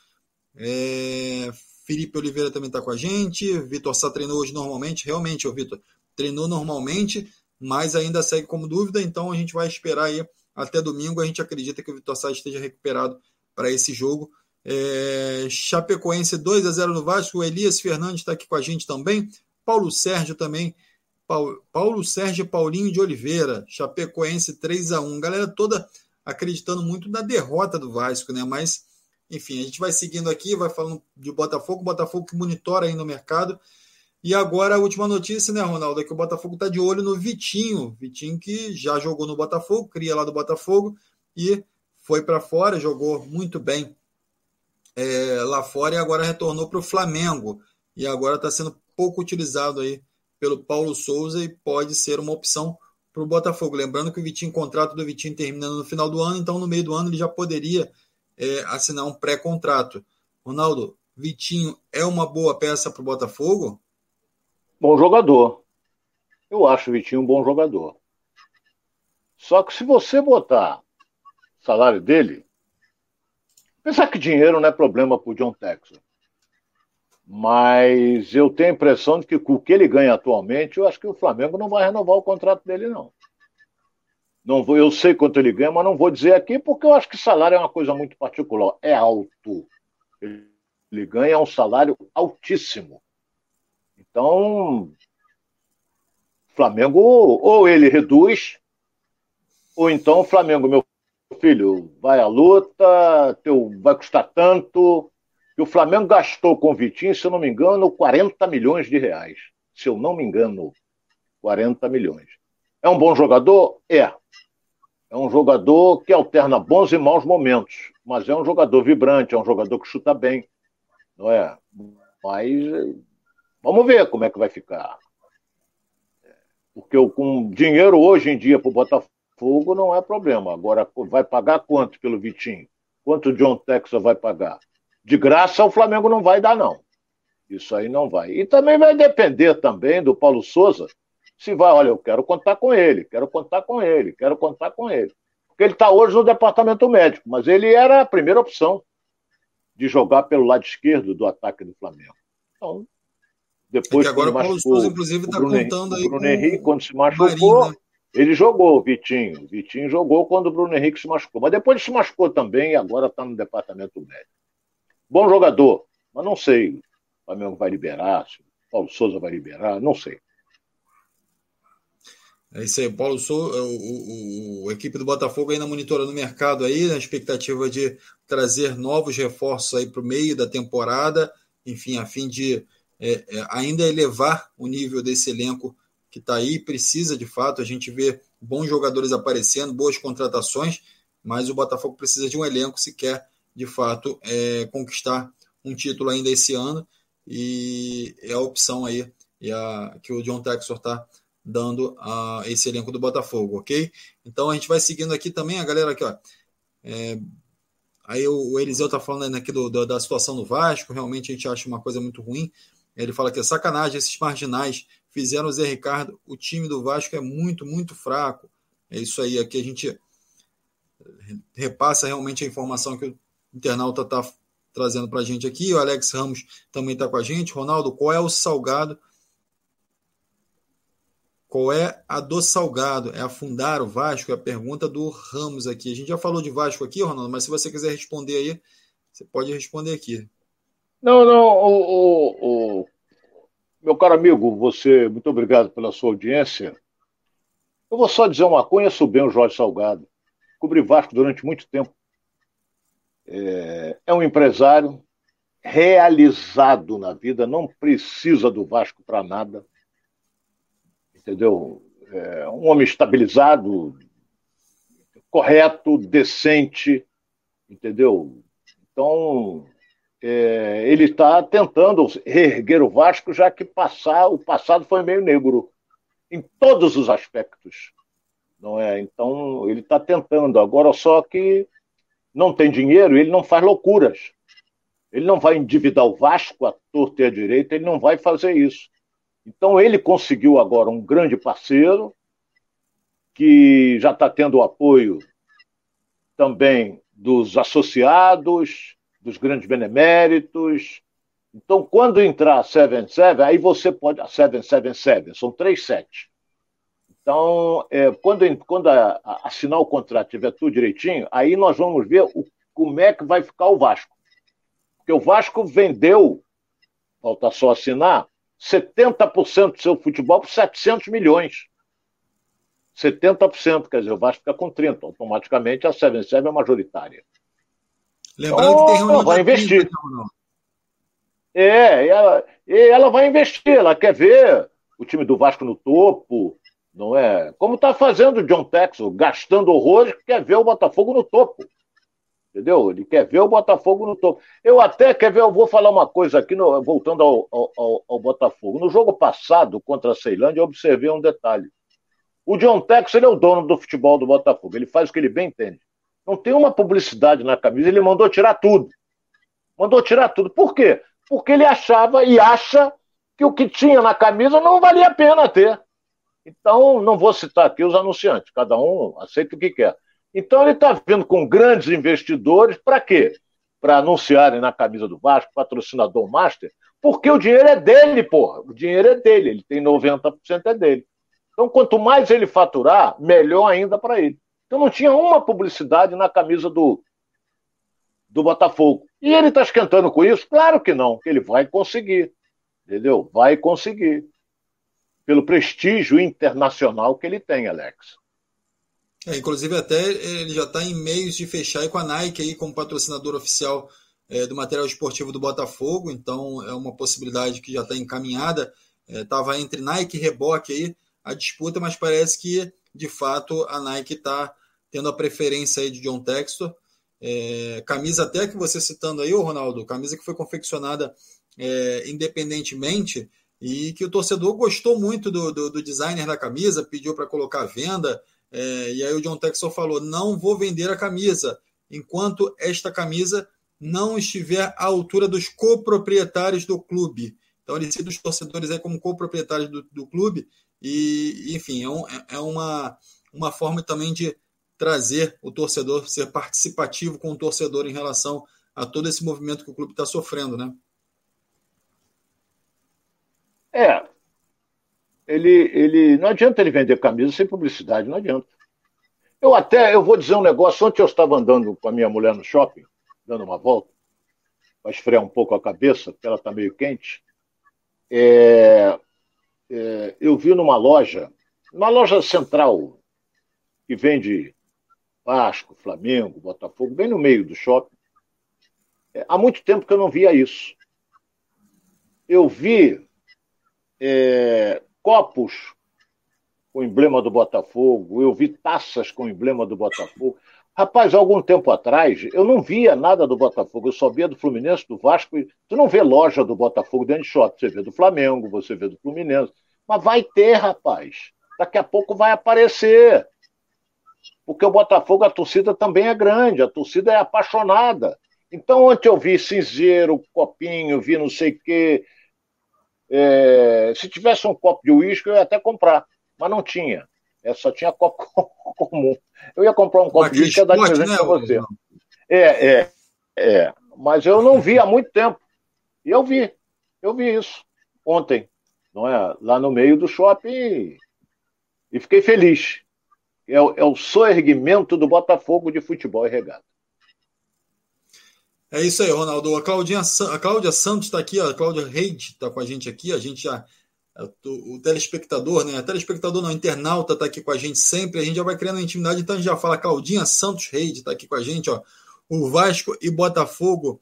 É, Felipe Oliveira também está com a gente. Vitor Sá treinou hoje normalmente. Realmente, o Vitor treinou normalmente, mas ainda segue como dúvida. Então a gente vai esperar aí até domingo. A gente acredita que o Vitor Sá esteja recuperado para esse jogo. É, Chapecoense 2 a 0 no Vasco. O Elias Fernandes está aqui com a gente também. Paulo Sérgio também. Paulo, Paulo Sérgio Paulinho de Oliveira. Chapecoense 3 a 1 Galera toda acreditando muito na derrota do Vasco, né? Mas, enfim, a gente vai seguindo aqui, vai falando de Botafogo. Botafogo que monitora aí no mercado. E agora a última notícia, né, Ronaldo? É que o Botafogo está de olho no Vitinho. Vitinho que já jogou no Botafogo, cria lá do Botafogo e foi para fora, jogou muito bem é, lá fora e agora retornou para o Flamengo. E agora está sendo pouco utilizado aí pelo Paulo Souza e pode ser uma opção para o Botafogo. Lembrando que o Vitinho, o contrato do Vitinho terminando no final do ano, então no meio do ano ele já poderia é, assinar um pré-contrato. Ronaldo, Vitinho é uma boa peça para o Botafogo? Bom jogador. Eu acho o Vitinho um bom jogador. Só que se você botar o salário dele, Pensar que dinheiro não é problema para o John Texas. Mas eu tenho a impressão de que com o que ele ganha atualmente, eu acho que o Flamengo não vai renovar o contrato dele, não. não vou, eu sei quanto ele ganha, mas não vou dizer aqui, porque eu acho que salário é uma coisa muito particular. É alto. Ele ganha um salário altíssimo. Então, Flamengo, ou ele reduz, ou então Flamengo, meu filho, vai à luta, teu, vai custar tanto. O Flamengo gastou com o Vitinho, se eu não me engano, 40 milhões de reais. Se eu não me engano, 40 milhões. É um bom jogador? É. É um jogador que alterna bons e maus momentos, mas é um jogador vibrante, é um jogador que chuta bem, não é? Mas vamos ver como é que vai ficar. Porque com dinheiro hoje em dia para o Botafogo Fogo não é problema. Agora, vai pagar quanto pelo Vitinho? Quanto o John Texas vai pagar? De graça o Flamengo não vai dar, não. Isso aí não vai. E também vai depender também do Paulo Souza, se vai, olha, eu quero contar com ele, quero contar com ele, quero contar com ele. Porque ele está hoje no departamento médico, mas ele era a primeira opção de jogar pelo lado esquerdo do ataque do Flamengo. Então, depois é agora o Paulo Souza, inclusive, está contando aí. O Bruno Henrique, quando se machucou, Marinho, né? Ele jogou, o Vitinho. O Vitinho jogou quando o Bruno Henrique se machucou. Mas depois ele se machucou também e agora está no departamento médico. Bom jogador, mas não sei. O Flamengo vai liberar, se o Paulo Souza vai liberar, não sei. É isso aí, Paulo Souza, o, o, o, a equipe do Botafogo ainda monitorando o mercado aí, na expectativa de trazer novos reforços aí para o meio da temporada, enfim, a fim de é, é, ainda elevar o nível desse elenco que está aí, precisa de fato, a gente vê bons jogadores aparecendo, boas contratações, mas o Botafogo precisa de um elenco se quer, de fato, é, conquistar um título ainda esse ano, e é a opção aí a, que o John Texor está dando a esse elenco do Botafogo, ok? Então a gente vai seguindo aqui também, a galera aqui, ó. É, aí o, o Eliseu tá falando aqui do, do, da situação do Vasco, realmente a gente acha uma coisa muito ruim. Ele fala que é sacanagem, esses marginais fizeram o Zé Ricardo, o time do Vasco é muito, muito fraco. É isso aí, aqui a gente repassa realmente a informação que o internauta está trazendo para a gente aqui. O Alex Ramos também está com a gente. Ronaldo, qual é o salgado qual é a do Salgado? É afundar o Vasco? É a pergunta do Ramos aqui. A gente já falou de Vasco aqui, Ronaldo, mas se você quiser responder aí, você pode responder aqui. Não, não, o, o, o, meu caro amigo, você, muito obrigado pela sua audiência. Eu vou só dizer uma coisa, conheço bem o Jorge Salgado. Cobri Vasco durante muito tempo. É, é um empresário realizado na vida, não precisa do Vasco para nada entendeu? É, um homem estabilizado, correto, decente, entendeu? Então, é, ele está tentando reerguer o Vasco, já que passar, o passado foi meio negro em todos os aspectos, não é? Então, ele está tentando. Agora, só que não tem dinheiro, ele não faz loucuras. Ele não vai endividar o Vasco à torta e à direita, ele não vai fazer isso. Então, ele conseguiu agora um grande parceiro, que já está tendo o apoio também dos associados, dos grandes beneméritos. Então, quando entrar a 77, aí você pode. A 777, são três sete. Então, é, quando, quando a, a, assinar o contrato tiver tudo direitinho, aí nós vamos ver o, como é que vai ficar o Vasco. Porque o Vasco vendeu, falta só assinar, 70% do seu futebol por 700 milhões. 70%, quer dizer, o Vasco fica com 30%. Automaticamente a 77 é majoritária. Lembrando então, que tem reunião vai investir. É, ela, ela vai investir, ela quer ver o time do Vasco no topo, não é? Como está fazendo o John Texel, gastando horrores, quer ver o Botafogo no topo. Entendeu? Ele quer ver o Botafogo no topo. Eu até quer ver, eu vou falar uma coisa aqui, no, voltando ao, ao, ao, Botafogo. No jogo passado contra a Ceilândia, eu observei um detalhe. O John Tex, ele é o dono do futebol do Botafogo. Ele faz o que ele bem entende. Não tem uma publicidade na camisa, ele mandou tirar tudo. Mandou tirar tudo. Por quê? Porque ele achava e acha que o que tinha na camisa não valia a pena ter. Então, não vou citar aqui os anunciantes, cada um aceita o que quer. Então ele está vindo com grandes investidores para quê? Para anunciarem na camisa do Vasco, patrocinador master, porque o dinheiro é dele, porra. O dinheiro é dele, ele tem 90% é dele. Então, quanto mais ele faturar, melhor ainda para ele. Então não tinha uma publicidade na camisa do, do Botafogo. E ele está esquentando com isso? Claro que não, ele vai conseguir. Entendeu? Vai conseguir. Pelo prestígio internacional que ele tem, Alex. É, inclusive, até ele já está em meios de fechar com a Nike aí como patrocinador oficial é, do material esportivo do Botafogo, então é uma possibilidade que já está encaminhada. Estava é, entre Nike e Reboque aí a disputa, mas parece que de fato a Nike está tendo a preferência aí de John Textor. É, camisa até que você citando aí, ô Ronaldo, camisa que foi confeccionada é, independentemente e que o torcedor gostou muito do, do, do designer da camisa, pediu para colocar à venda. É, e aí o John Texel falou: não vou vender a camisa enquanto esta camisa não estiver à altura dos coproprietários do clube. Então ele cita os torcedores aí como coproprietários do, do clube e, enfim, é, um, é uma, uma forma também de trazer o torcedor, ser participativo com o torcedor em relação a todo esse movimento que o clube está sofrendo, né? É, ele, ele não adianta ele vender camisa sem publicidade, não adianta. Eu até, eu vou dizer um negócio, ontem eu estava andando com a minha mulher no shopping, dando uma volta, para esfriar um pouco a cabeça, porque ela está meio quente. É, é, eu vi numa loja uma loja central que vende Vasco, Flamengo, Botafogo, bem no meio do shopping. É, há muito tempo que eu não via isso. Eu vi é, copos com emblema do Botafogo, eu vi taças com emblema do Botafogo. Rapaz, algum tempo atrás, eu não via nada do Botafogo, eu só via do Fluminense, do Vasco. Tu não vê loja do Botafogo dentro de shopping, você vê do Flamengo, você vê do Fluminense. Mas vai ter, rapaz. Daqui a pouco vai aparecer. Porque o Botafogo, a torcida também é grande, a torcida é apaixonada. Então, ontem eu vi cinzeiro, copinho, vi não sei o quê. É... se tivesse um copo de uísque, eu ia até comprar, mas não tinha. É, só tinha copo <laughs> comum. Eu ia comprar um copo de uísque e dar de presente né, para você. É, é, é. Mas eu não vi há muito tempo. E eu vi. Eu vi isso ontem, não é? Lá no meio do shopping. E fiquei feliz. É, é o soerguimento do Botafogo de futebol e regata. É isso aí, Ronaldo. A, Claudinha, a Cláudia Santos está aqui, a Cláudia Reid está com a gente aqui. A gente já. O telespectador, né? O telespectador não, internauta está aqui com a gente sempre. A gente já vai criando intimidade, então a gente já fala. Claudinha Santos Reid está aqui com a gente, ó. O Vasco e Botafogo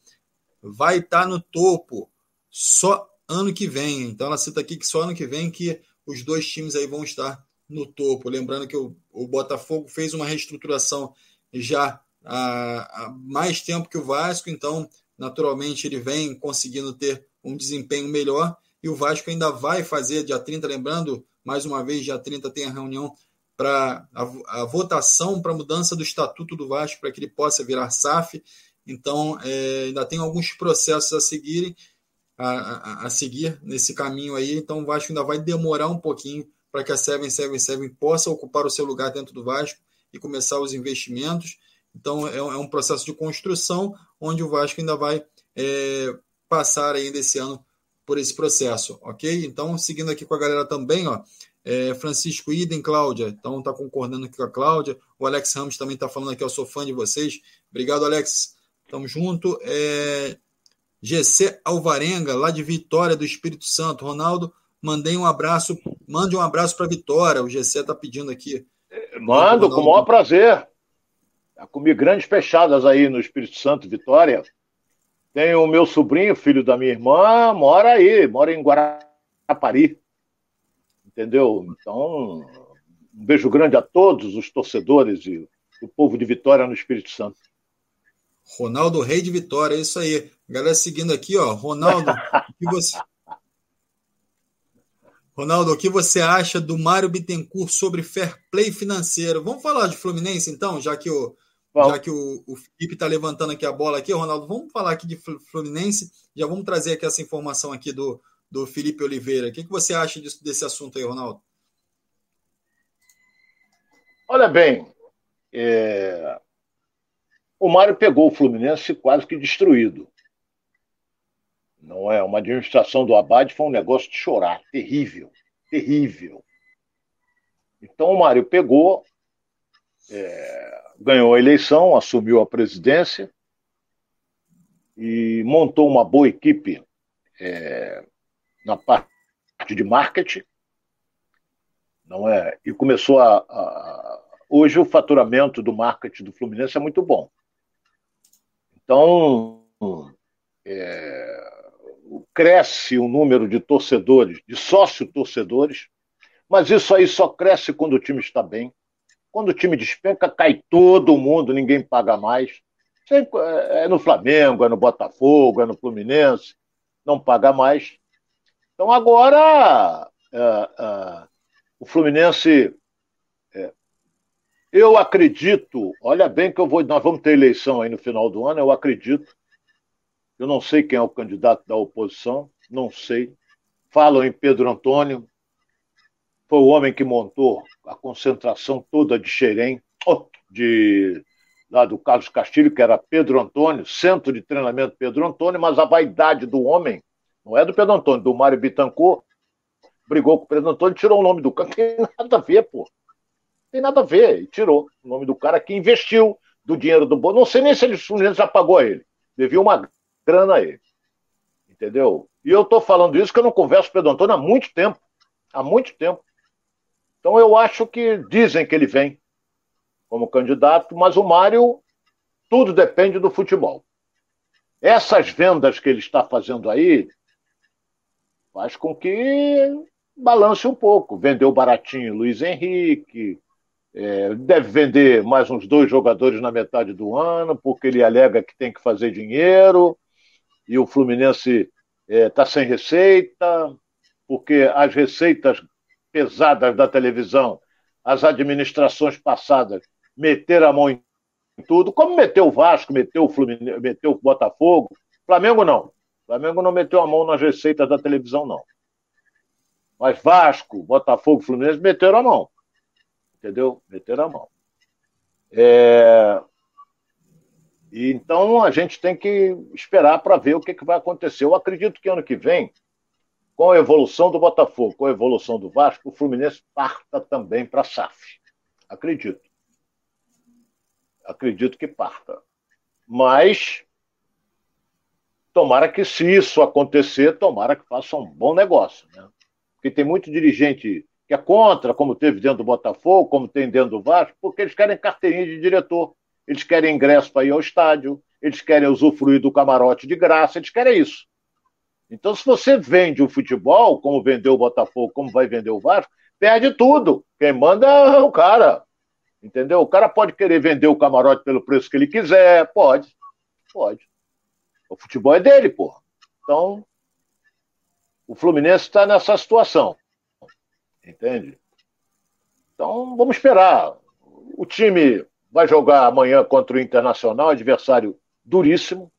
vai estar tá no topo só ano que vem. Então ela cita aqui que só ano que vem que os dois times aí vão estar no topo. Lembrando que o, o Botafogo fez uma reestruturação já há, há, mais tempo que o Vasco, então, naturalmente, ele vem conseguindo ter um desempenho melhor. E o Vasco ainda vai fazer dia 30, lembrando, mais uma vez, dia 30 tem a reunião para a, a, votação para a mudança do estatuto do Vasco para que ele possa virar SAF. Então, é, ainda tem alguns processos a seguirem, a, a, a, seguir nesse caminho aí. Então, o Vasco ainda vai demorar um pouquinho para que a 777 possa ocupar o seu lugar dentro do Vasco e começar os investimentos. Então, é, é um processo de construção onde o Vasco ainda vai é, passar ainda esse ano por esse processo, ok? Então, seguindo aqui com a galera também, ó, é, Francisco Idem, Cláudia, então está concordando aqui com a Cláudia. O Alex Ramos também está falando aqui, eu sou fã de vocês. Obrigado, Alex. Tamo junto. É, GC Alvarenga, lá de Vitória do Espírito Santo. Ronaldo, mandei um abraço, mande um abraço para Vitória. O GC está pedindo aqui. Mando, com o maior prazer. Comi grandes fechadas aí no Espírito Santo, Vitória. Tenho o meu sobrinho, filho da minha irmã, mora aí, mora em Guarapari. Entendeu? Então, um beijo grande a todos os torcedores e o povo de Vitória no Espírito Santo. Ronaldo Rei de Vitória, é isso aí. Galera seguindo aqui, ó. Ronaldo, o que você. Ronaldo, o que você acha do Mário Bittencourt sobre fair play financeiro? Vamos falar de Fluminense, então, já que o, já que o, o Felipe está levantando aqui a bola aqui, Ronaldo, vamos falar aqui de Fluminense. Já vamos trazer aqui essa informação aqui do, do Felipe Oliveira. O que, que você acha disso, desse assunto aí, Ronaldo? Olha bem, é... o Mário pegou o Fluminense quase que destruído. Não é? Uma administração do Abad foi um negócio de chorar, terrível, terrível. Então o Mário pegou, é, ganhou a eleição, assumiu a presidência e montou uma boa equipe é, na parte de marketing, não é? E começou a, a, hoje o faturamento do marketing do Fluminense é muito bom. Então é, cresce o número de torcedores, de sócio-torcedores, mas isso aí só cresce quando o time está bem. Quando o time despenca, cai todo mundo, ninguém paga mais. É no Flamengo, é no Botafogo, é no Fluminense, não paga mais. Então agora é, é, o Fluminense. É, eu acredito, olha bem que eu vou, nós vamos ter eleição aí no final do ano, eu acredito eu não sei quem é o candidato da oposição, não sei. Falam em Pedro Antônio, foi o homem que montou a concentração toda de Xerém, de lá do Carlos Castilho, que era Pedro Antônio, centro de treinamento Pedro Antônio, mas a vaidade do homem não é do Pedro Antônio, do Mário Bittencourt, brigou com o Pedro Antônio tirou o nome do cara. Não tem nada a ver, pô. Não tem nada a ver. E tirou o nome do cara que investiu do dinheiro do bolso. Não sei nem se ele já pagou a ele. Devia uma grana aí. Entendeu? E eu estou falando isso que eu não converso com o Pedro Antônio há muito tempo. Há muito tempo. Então eu acho que dizem que ele vem como candidato, mas o Mário, tudo depende do futebol. Essas vendas que ele está fazendo aí faz com que balance um pouco. Vendeu baratinho Luiz Henrique, é, deve vender mais uns dois jogadores na metade do ano, porque ele alega que tem que fazer dinheiro, e o Fluminense está é, sem receita, porque as receitas pesadas da televisão, as administrações passadas meteram a mão em tudo, como meteu o Vasco, meteu o Fluminense, meteu o Botafogo. Flamengo não. Flamengo não meteu a mão nas receitas da televisão, não. Mas Vasco, Botafogo, Fluminense meteram a mão. Entendeu? Meteram a mão. É... E, então a gente tem que esperar para ver o que, que vai acontecer. Eu acredito que ano que vem, com a evolução do Botafogo, com a evolução do Vasco, o Fluminense parta também para a SAF. Acredito. Acredito que parta. Mas tomara que, se isso acontecer, tomara que faça um bom negócio. Né? Porque tem muito dirigente que é contra, como teve dentro do Botafogo, como tem dentro do Vasco, porque eles querem carteirinha de diretor, eles querem ingresso para ir ao estádio, eles querem usufruir do camarote de graça, eles querem isso. Então, se você vende o futebol, como vendeu o Botafogo, como vai vender o Vasco, perde tudo. Quem manda é o cara. Entendeu? O cara pode querer vender o camarote pelo preço que ele quiser, pode. Pode. O futebol é dele, porra. Então, o Fluminense está nessa situação. Entende? Então, vamos esperar. O time vai jogar amanhã contra o Internacional, adversário duríssimo.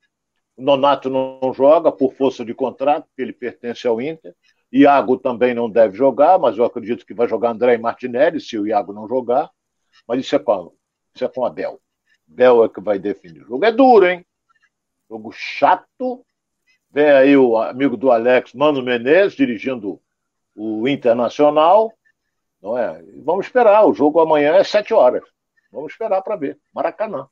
Nonato não joga por força de contrato, porque ele pertence ao Inter. Iago também não deve jogar, mas eu acredito que vai jogar André e Martinelli, se o Iago não jogar. Mas isso é com, isso é com a Bel. Bel é que vai definir. O jogo é duro, hein? Jogo chato. Vem aí o amigo do Alex, Mano Menezes, dirigindo o Internacional. Não é? Vamos esperar. O jogo amanhã é sete horas. Vamos esperar para ver. Maracanã.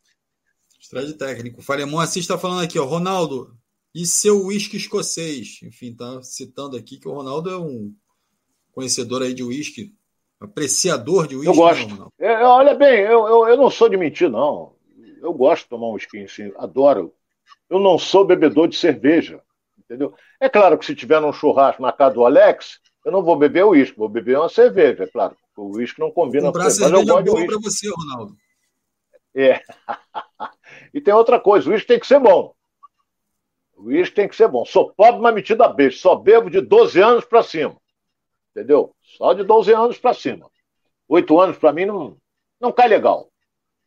Estreia de técnico. Falemon Assis está falando aqui, ó. Ronaldo, e seu uísque escocês? Enfim, tá citando aqui que o Ronaldo é um conhecedor aí de uísque Apreciador de uísque? Eu gosto. Não, é, olha bem, eu, eu, eu, não sou de mentir, não. Eu gosto de tomar um uísque, sim, adoro. Eu não sou bebedor de cerveja, entendeu? É claro que se tiver num churrasco na casa do Alex, eu não vou beber uísque, vou beber uma cerveja, é claro. O uísque não combina com cerveja. Mas eu gosto para você, Ronaldo. É. <laughs> e tem outra coisa, o uísque tem que ser bom. O uísque tem que ser bom. Sou pobre, mas metido a beijo. Só bebo de 12 anos para cima. Entendeu? Só de 12 anos para cima. Oito anos para mim não, não cai legal.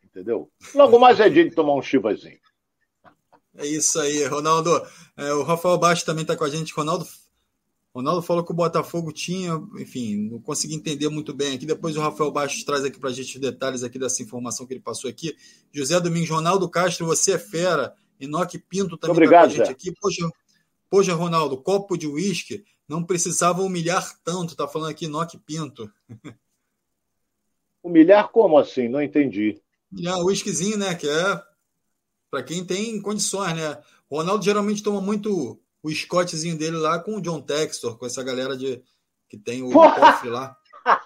Entendeu? Logo mais é dia de tomar um chivazinho. É isso aí, Ronaldo. É, o Rafael Baixo também está com a gente. Ronaldo, Ronaldo falou que o Botafogo tinha, enfim, não consegui entender muito bem aqui. Depois o Rafael Baixo traz aqui para a gente os detalhes aqui dessa informação que ele passou aqui. José Domingos, Ronaldo Castro, você é fera. Enoque Pinto também está com a gente aqui. Poxa, poxa, Ronaldo, copo de uísque não precisava humilhar tanto, tá falando aqui Noque Pinto. <laughs> Humilhar como assim? Não entendi. Humilhar o whiskyzinho, né? Que é para quem tem condições, né? O Ronaldo geralmente toma muito o Scottzinho dele lá com o John Textor, com essa galera de que tem o cofre lá.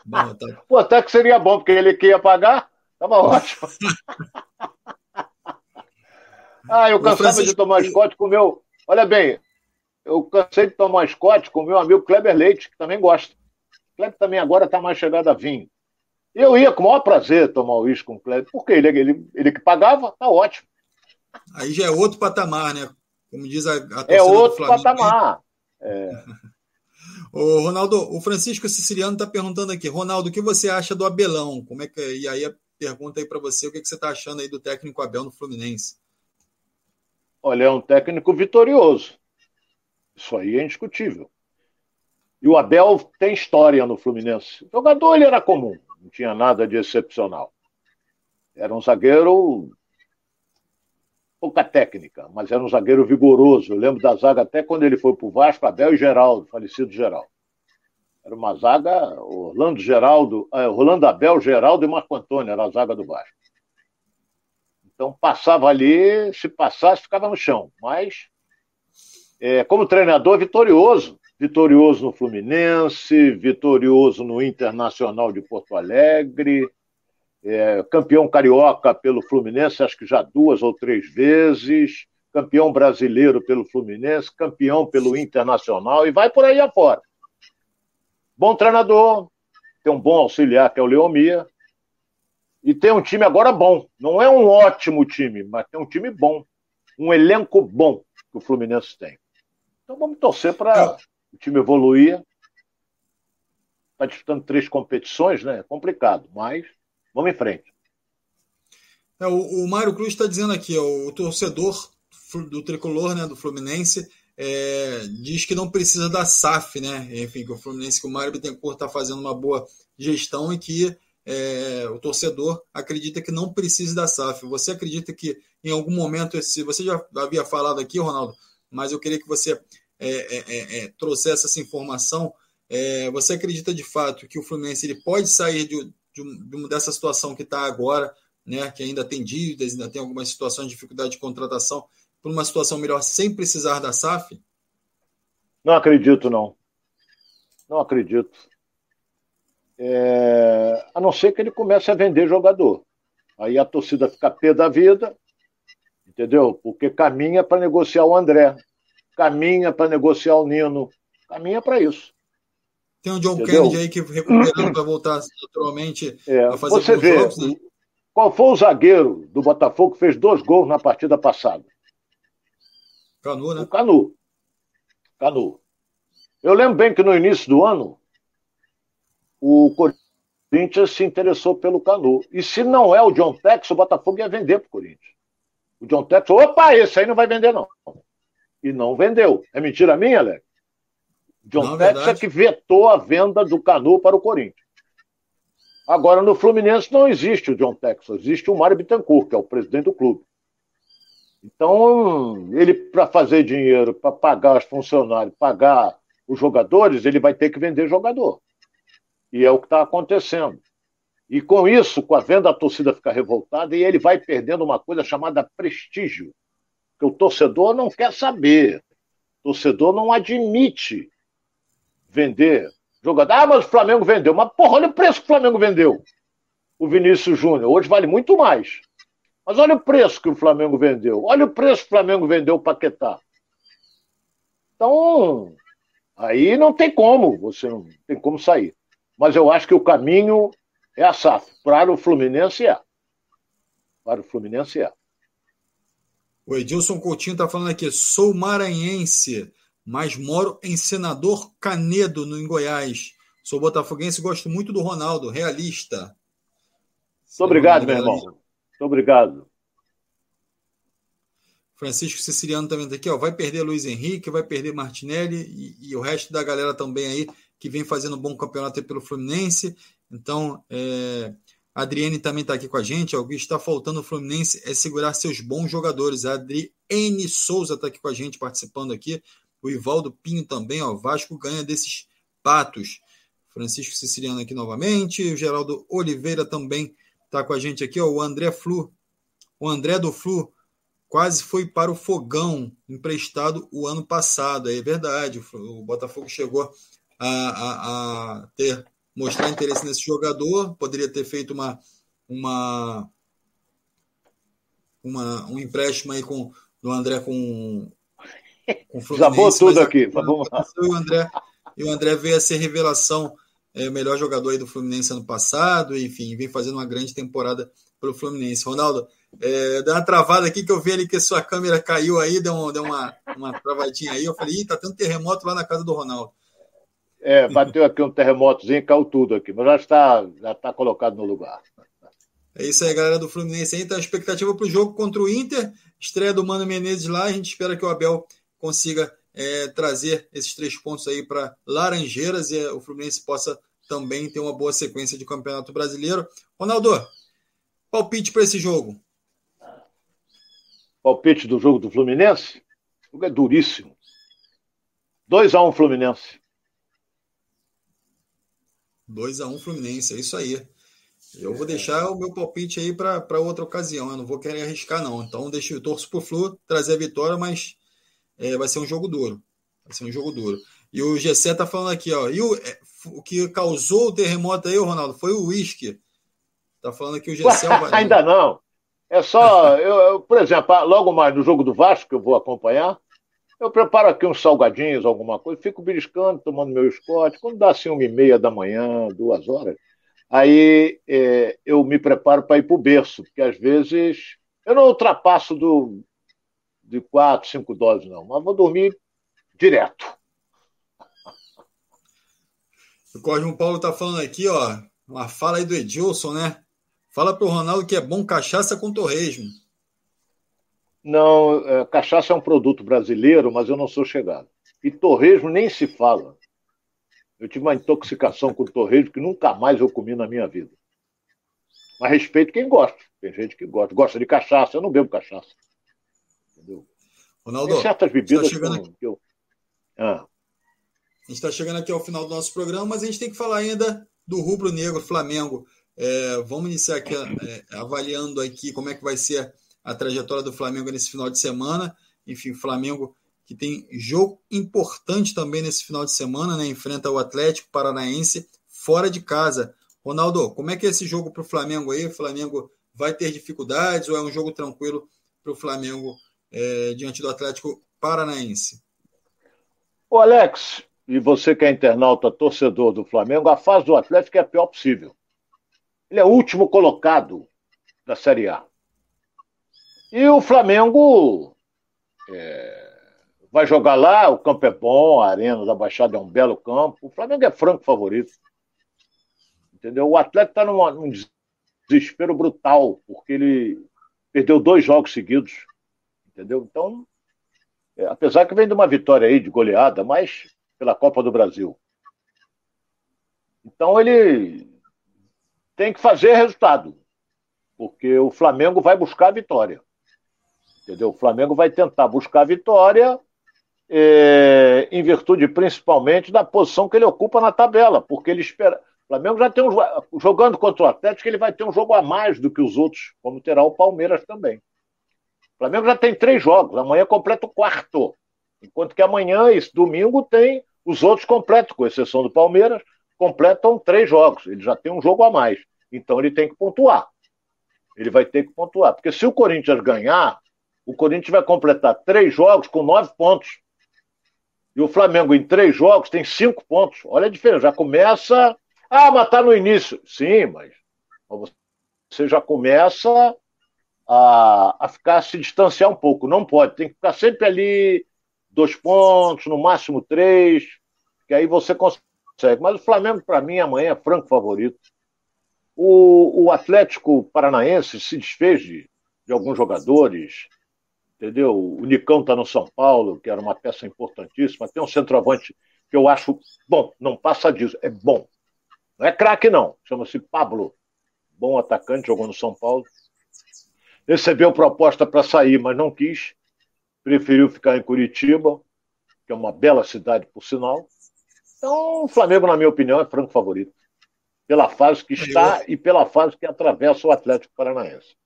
Bom, tá... <laughs> Pô, até que seria bom, porque ele que ia pagar, tava ótimo. <laughs> ah, eu cansava Francisco... de tomar Scott com o meu. Olha bem, eu cansei de tomar Scott com meu amigo Kleber Leite, que também gosta. O Kleber também agora está mais chegado a vinho. Eu ia com o maior prazer tomar o uísque com o Kleber, porque ele, ele, ele que pagava, tá ótimo. Aí já é outro patamar, né? Como diz a, a É outro patamar. É. <laughs> Ô, Ronaldo, o Francisco Siciliano está perguntando aqui, Ronaldo, o que você acha do Abelão? Como é que e aí a pergunta aí para você, o que, que você está achando aí do técnico Abel no Fluminense? Olha, é um técnico vitorioso. Isso aí é indiscutível. E o Abel tem história no Fluminense. O jogador ele era comum, não tinha nada de excepcional. Era um zagueiro pouca técnica, mas era um zagueiro vigoroso. Eu lembro da zaga até quando ele foi para o Vasco, Abel e Geraldo, falecido Geraldo. Era uma zaga, Orlando Geraldo, Orlando Abel, Geraldo e Marco Antônio, era a zaga do Vasco. Então passava ali, se passasse, ficava no chão. Mas é, como treinador vitorioso. Vitorioso no Fluminense, vitorioso no Internacional de Porto Alegre, é, campeão carioca pelo Fluminense, acho que já duas ou três vezes, campeão brasileiro pelo Fluminense, campeão pelo Internacional e vai por aí afora. Bom treinador, tem um bom auxiliar que é o Leomia, e tem um time agora bom. Não é um ótimo time, mas tem um time bom, um elenco bom que o Fluminense tem. Então vamos torcer para o time evoluir. Está disputando três competições, né? É complicado, mas vamos em frente. É, o, o Mário Cruz está dizendo aqui, ó, o torcedor do tricolor, né, do Fluminense, é, diz que não precisa da SAF, né? Enfim, que o Fluminense, que o Mário Bittencourt está fazendo uma boa gestão e que é, o torcedor acredita que não precisa da SAF. Você acredita que em algum momento, esse, você já havia falado aqui, Ronaldo, mas eu queria que você é, é, é, é trouxesse essa informação. Você acredita de fato que o Fluminense ele pode sair de, de, de dessa situação que está agora, né, que ainda tem dívidas, ainda tem algumas situações de dificuldade de contratação, para uma situação melhor sem precisar da SAF? Não acredito, não. Não acredito. É... A não ser que ele comece a vender jogador. Aí a torcida fica pé da vida, entendeu? Porque caminha para negociar o André caminha para negociar o Nino, caminha para isso. Tem o John Entendeu? Kennedy aí que recuperando para voltar naturalmente é, a fazer Você vê, jogos, né? qual foi o zagueiro do Botafogo que fez dois gols na partida passada? Canu, né? O Canu. Canu. Eu lembro bem que no início do ano, o Corinthians se interessou pelo Canu. E se não é o John Tex, o Botafogo ia vender para o Corinthians. O John Tex, opa, esse aí não vai vender, não e não vendeu. É mentira minha, Alex? John Texas é que vetou a venda do Canu para o Corinthians. Agora, no Fluminense não existe o John Texas, existe o Mário Bittencourt, que é o presidente do clube. Então, ele, para fazer dinheiro, para pagar os funcionários, pagar os jogadores, ele vai ter que vender jogador. E é o que está acontecendo. E com isso, com a venda, a torcida fica revoltada e ele vai perdendo uma coisa chamada prestígio que o torcedor não quer saber. O torcedor não admite vender jogador. Ah, mas o Flamengo vendeu. Mas, porra, olha o preço que o Flamengo vendeu. O Vinícius Júnior. Hoje vale muito mais. Mas olha o preço que o Flamengo vendeu. Olha o preço que o Flamengo vendeu o Paquetá. Então, aí não tem como, você não tem como sair. Mas eu acho que o caminho é a SAF. Para o Fluminense é. Para o Fluminense é. O Edilson Coutinho está falando aqui, sou maranhense, mas moro em Senador Canedo, no em Goiás. Sou botafoguense e gosto muito do Ronaldo, realista. Muito obrigado, meu irmão. Muito obrigado. Francisco Siciliano também está aqui, ó. Vai perder Luiz Henrique, vai perder Martinelli e, e, o resto da galera também aí que vem fazendo um bom campeonato pelo Fluminense. Então, é, a Adriane também está aqui com a gente. O que está faltando no Fluminense é segurar seus bons jogadores. A Adriane Souza está aqui com a gente, participando aqui. O Ivaldo Pinho também. Ó, Vasco ganha desses patos. Francisco Siciliano aqui novamente. O Geraldo Oliveira também está com a gente aqui. Ó, o André Flu. O André do Flu quase foi para o Fogão, emprestado o ano passado. É verdade. O Botafogo chegou a, a, a ter mostrar interesse nesse jogador, poderia ter feito uma, uma, uma um empréstimo aí com do André com, com Fluminense. tudo aqui. Vamos lá. E o André, e o André veio a ser revelação, é, melhor jogador aí do Fluminense ano passado, enfim, vem fazendo uma grande temporada pelo Fluminense. Ronaldo, é, deu uma travada aqui que eu vi ali que a sua câmera caiu aí, deu, um, deu uma, uma travadinha aí. Eu falei, tá tendo terremoto lá na casa do Ronaldo. É, bateu aqui um terremotozinho, caiu tudo aqui, mas já está, já está colocado no lugar. É isso aí, galera do Fluminense. Tá a expectativa para o jogo contra o Inter, estreia do Mano Menezes lá. A gente espera que o Abel consiga é, trazer esses três pontos aí para Laranjeiras e o Fluminense possa também ter uma boa sequência de Campeonato Brasileiro. Ronaldo, palpite para esse jogo. Palpite do jogo do Fluminense? O jogo é duríssimo. 2x1 um Fluminense. 2 a 1 Fluminense, é isso aí. Eu vou deixar o meu palpite aí para outra ocasião. Eu não vou querer arriscar, não. Então, deixo, eu torço pro Flu trazer a vitória, mas é, vai ser um jogo duro. Vai ser um jogo duro. E o Gessé tá falando aqui, ó. E o, é, o que causou o terremoto aí, Ronaldo, foi o uísque. Tá falando aqui o Gessé. <laughs> Ainda não. É só, <laughs> eu, eu, por exemplo, logo mais no jogo do Vasco, que eu vou acompanhar, eu preparo aqui uns salgadinhos, alguma coisa, fico beliscando, tomando meu Scott. Quando dá assim uma e meia da manhã, duas horas, aí é, eu me preparo para ir para o berço, porque às vezes eu não ultrapasso do, de quatro, cinco doses, não, mas vou dormir direto. O Cosmo Paulo tá falando aqui, ó, uma fala aí do Edilson, né? Fala pro Ronaldo que é bom cachaça com torresmo. Não, é, cachaça é um produto brasileiro, mas eu não sou chegado. E torresmo nem se fala. Eu tive uma intoxicação com torresmo que nunca mais eu comi na minha vida. Mas respeito quem gosta. Tem gente que gosta. Gosta de cachaça. Eu não bebo cachaça. Entendeu? Ronaldo, Tem certas bebidas tá que eu... Ah. A gente está chegando aqui ao final do nosso programa, mas a gente tem que falar ainda do rubro negro Flamengo. É, vamos iniciar aqui é, avaliando aqui como é que vai ser a trajetória do Flamengo nesse final de semana. Enfim, Flamengo que tem jogo importante também nesse final de semana, né? Enfrenta o Atlético Paranaense fora de casa. Ronaldo, como é que é esse jogo para o Flamengo aí? O Flamengo vai ter dificuldades ou é um jogo tranquilo para o Flamengo é, diante do Atlético Paranaense? O Alex, e você que é internauta, torcedor do Flamengo, a fase do Atlético é a pior possível. Ele é o último colocado da Série A. E o Flamengo é, vai jogar lá, o campo é bom, a Arena da Baixada é um belo campo. O Flamengo é franco favorito. Entendeu? O Atlético está num desespero brutal, porque ele perdeu dois jogos seguidos. Entendeu? Então, é, apesar que vem de uma vitória aí de goleada, mas pela Copa do Brasil. Então ele tem que fazer resultado, porque o Flamengo vai buscar a vitória. Entendeu? O Flamengo vai tentar buscar a vitória é, em virtude principalmente da posição que ele ocupa na tabela, porque ele espera. O Flamengo já tem um jogando contra o Atlético, ele vai ter um jogo a mais do que os outros, como terá o Palmeiras também. O Flamengo já tem três jogos, amanhã completa o quarto. Enquanto que amanhã, esse domingo, tem os outros completos, com exceção do Palmeiras, completam três jogos. Ele já tem um jogo a mais. Então ele tem que pontuar. Ele vai ter que pontuar. Porque se o Corinthians ganhar, o Corinthians vai completar três jogos com nove pontos. E o Flamengo, em três jogos, tem cinco pontos. Olha a diferença. Já começa. Ah, mas tá no início. Sim, mas você já começa a, a ficar, se distanciar um pouco. Não pode. Tem que ficar sempre ali dois pontos, no máximo três, que aí você consegue. Mas o Flamengo, para mim, amanhã é franco favorito. O, o Atlético Paranaense se desfez de, de alguns jogadores, entendeu? O Nicão está no São Paulo, que era uma peça importantíssima. Tem um centroavante que eu acho bom, não passa disso, é bom. Não é craque, não. Chama-se Pablo. Bom atacante, jogou no São Paulo. Recebeu proposta para sair, mas não quis preferiu ficar em Curitiba, que é uma bela cidade, por sinal. Então, o Flamengo, na minha opinião, é franco favorito. Pela fase que está e pela fase que atravessa o Atlético Paranaense.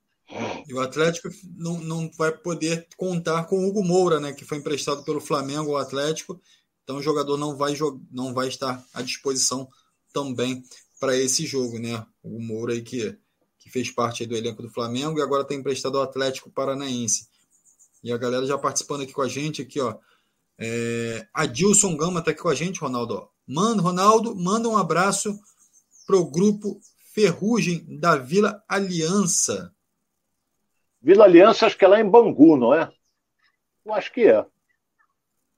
E o Atlético não, não vai poder contar com o Hugo Moura, né, que foi emprestado pelo Flamengo ao Atlético. Então o jogador não vai, não vai estar à disposição também para esse jogo, né? O Moura aí que, fez parte do elenco do Flamengo e agora está emprestado ao Atlético Paranaense. E a galera já participando aqui com a gente, aqui, ó. É, Adilson Gama está aqui com a gente, Ronaldo. Manda, Ronaldo, manda um abraço pro grupo Ferrugem da Vila Aliança. Vila Aliança, acho que é lá em Bangu, não é? Eu acho que é.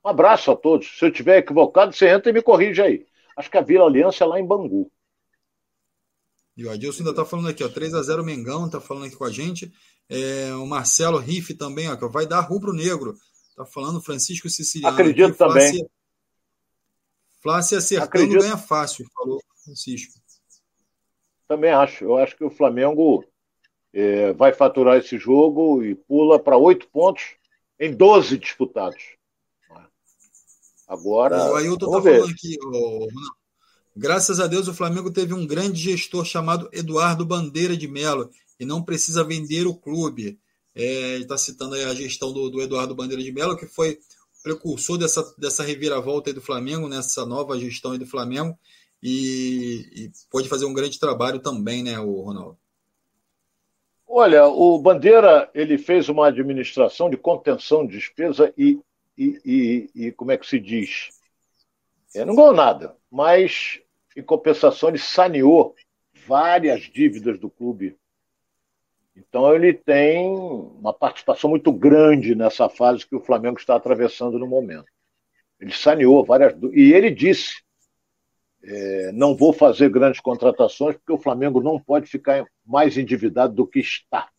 Um abraço a todos. Se eu estiver equivocado, você entra e me corrige aí. Acho que a Vila Aliança é lá em Bangu. E o Adilson ainda está falando aqui, ó, 3x0 Mengão, está falando aqui com a gente. É, o Marcelo Riff também, ó, que vai dar rubro-negro. Tá falando Francisco Siciliano. Acredito aqui, também. Flávia, Flávia acertando Acredito. ganha fácil, falou Francisco. Também acho. Eu acho que o Flamengo é, vai faturar esse jogo e pula para oito pontos em 12 disputados. Agora. O Ailton tá ver. falando aqui, oh, graças a Deus o Flamengo teve um grande gestor chamado Eduardo Bandeira de Melo e não precisa vender o clube. É, está citando a gestão do, do, Eduardo Bandeira de Mello, que foi precursor dessa, dessa reviravolta do Flamengo, nessa nova gestão do Flamengo, e, e pode fazer um grande trabalho também, né, o Ronaldo? Olha, o Bandeira ele fez uma administração de contenção de despesa e, e, e, e como é que se diz? Ele não ganhou nada, mas em compensação ele saneou várias dívidas do clube. Então ele tem uma participação muito grande nessa fase que o Flamengo está atravessando no momento. Ele saneou várias. E ele disse: é, não vou fazer grandes contratações porque o Flamengo não pode ficar mais endividado do que está.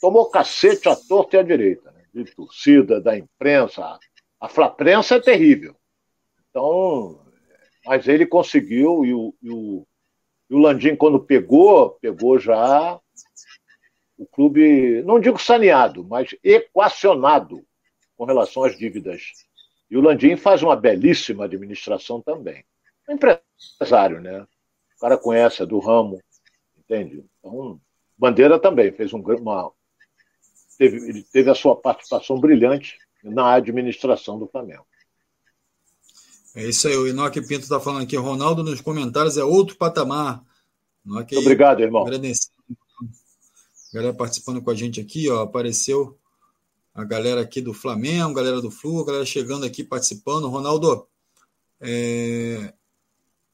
Tomou cacete à torta e à direita, né? de torcida, da imprensa. A Flaprensa é terrível. Então, mas ele conseguiu, e o, e o, e o Landim, quando pegou, pegou já o clube, não digo saneado, mas equacionado com relação às dívidas. E o Landim faz uma belíssima administração também. É empresário, né? O cara conhece, é do ramo, entende? Então, Bandeira também fez um, uma. Teve, ele teve a sua participação brilhante na administração do Flamengo. É isso aí, o Inoque Pinto está falando aqui. Ronaldo nos comentários é outro patamar. Inoque Muito obrigado, irmão. Agradecendo. Galera participando com a gente aqui, ó. Apareceu a galera aqui do Flamengo, galera do Flu, galera chegando aqui participando. Ronaldo, é...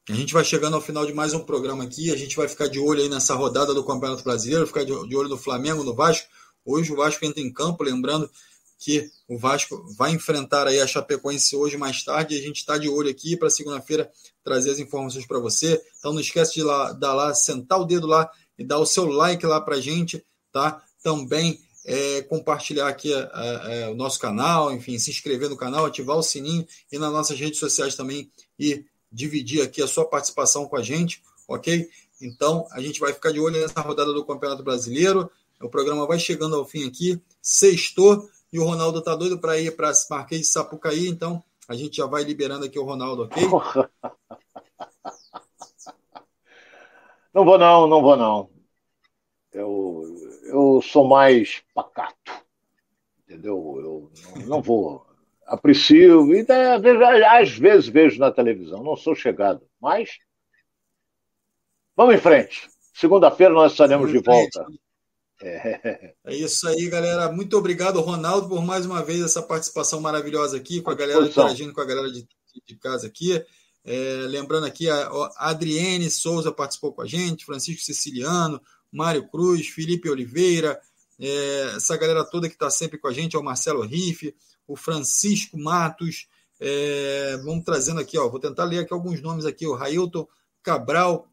a gente vai chegando ao final de mais um programa aqui. A gente vai ficar de olho aí nessa rodada do Campeonato Brasileiro, ficar de olho no Flamengo, no Vasco. Hoje o Vasco entra em campo, lembrando que o Vasco vai enfrentar aí a Chapecoense hoje mais tarde. A gente está de olho aqui para segunda-feira trazer as informações para você. Então não esquece de lá, dar lá, sentar o dedo lá e dar o seu like lá para gente, tá? Também é, compartilhar aqui é, é, o nosso canal, enfim, se inscrever no canal, ativar o sininho e nas nossas redes sociais também e dividir aqui a sua participação com a gente, ok? Então a gente vai ficar de olho nessa rodada do Campeonato Brasileiro. O programa vai chegando ao fim aqui. Sextou e o Ronaldo tá doido para ir para Marquês de Sapucaí, então a gente já vai liberando aqui o Ronaldo, ok? <laughs> Não vou não, não vou não. Eu, eu sou mais pacato, entendeu? Eu não, não vou. Aprecio, e às vezes vejo na televisão, não sou chegado, mas vamos em frente. Segunda-feira nós estaremos de volta. É. é isso aí, galera. Muito obrigado, Ronaldo, por mais uma vez essa participação maravilhosa aqui, com a galera interagindo com a galera de, de casa aqui. É, lembrando aqui, a, a Adriene Souza participou com a gente, Francisco Siciliano, Mário Cruz, Felipe Oliveira, é, essa galera toda que está sempre com a gente, é o Marcelo Riff, o Francisco Matos. É, vamos trazendo aqui, ó, vou tentar ler aqui alguns nomes aqui, o Railton Cabral,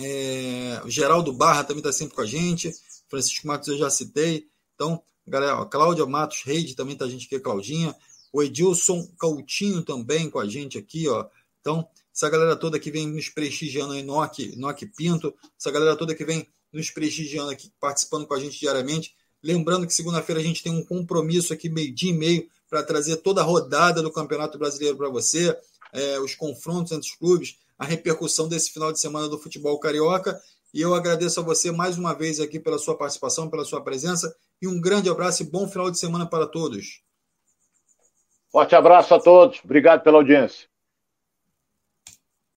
é, Geraldo Barra também está sempre com a gente. Francisco Matos eu já citei. Então, galera, ó, Cláudia Matos Reide também está a gente aqui, Claudinha. O Edilson Coutinho também com a gente aqui, ó. Então, essa galera toda que vem nos prestigiando aí, Nock, Nock Pinto, essa galera toda que vem nos prestigiando aqui, participando com a gente diariamente. Lembrando que segunda-feira a gente tem um compromisso aqui, meio-dia e meio, para trazer toda a rodada do Campeonato Brasileiro para você, é, os confrontos entre os clubes, a repercussão desse final de semana do futebol carioca. E eu agradeço a você mais uma vez aqui pela sua participação, pela sua presença. E um grande abraço e bom final de semana para todos. Forte abraço a todos. Obrigado pela audiência.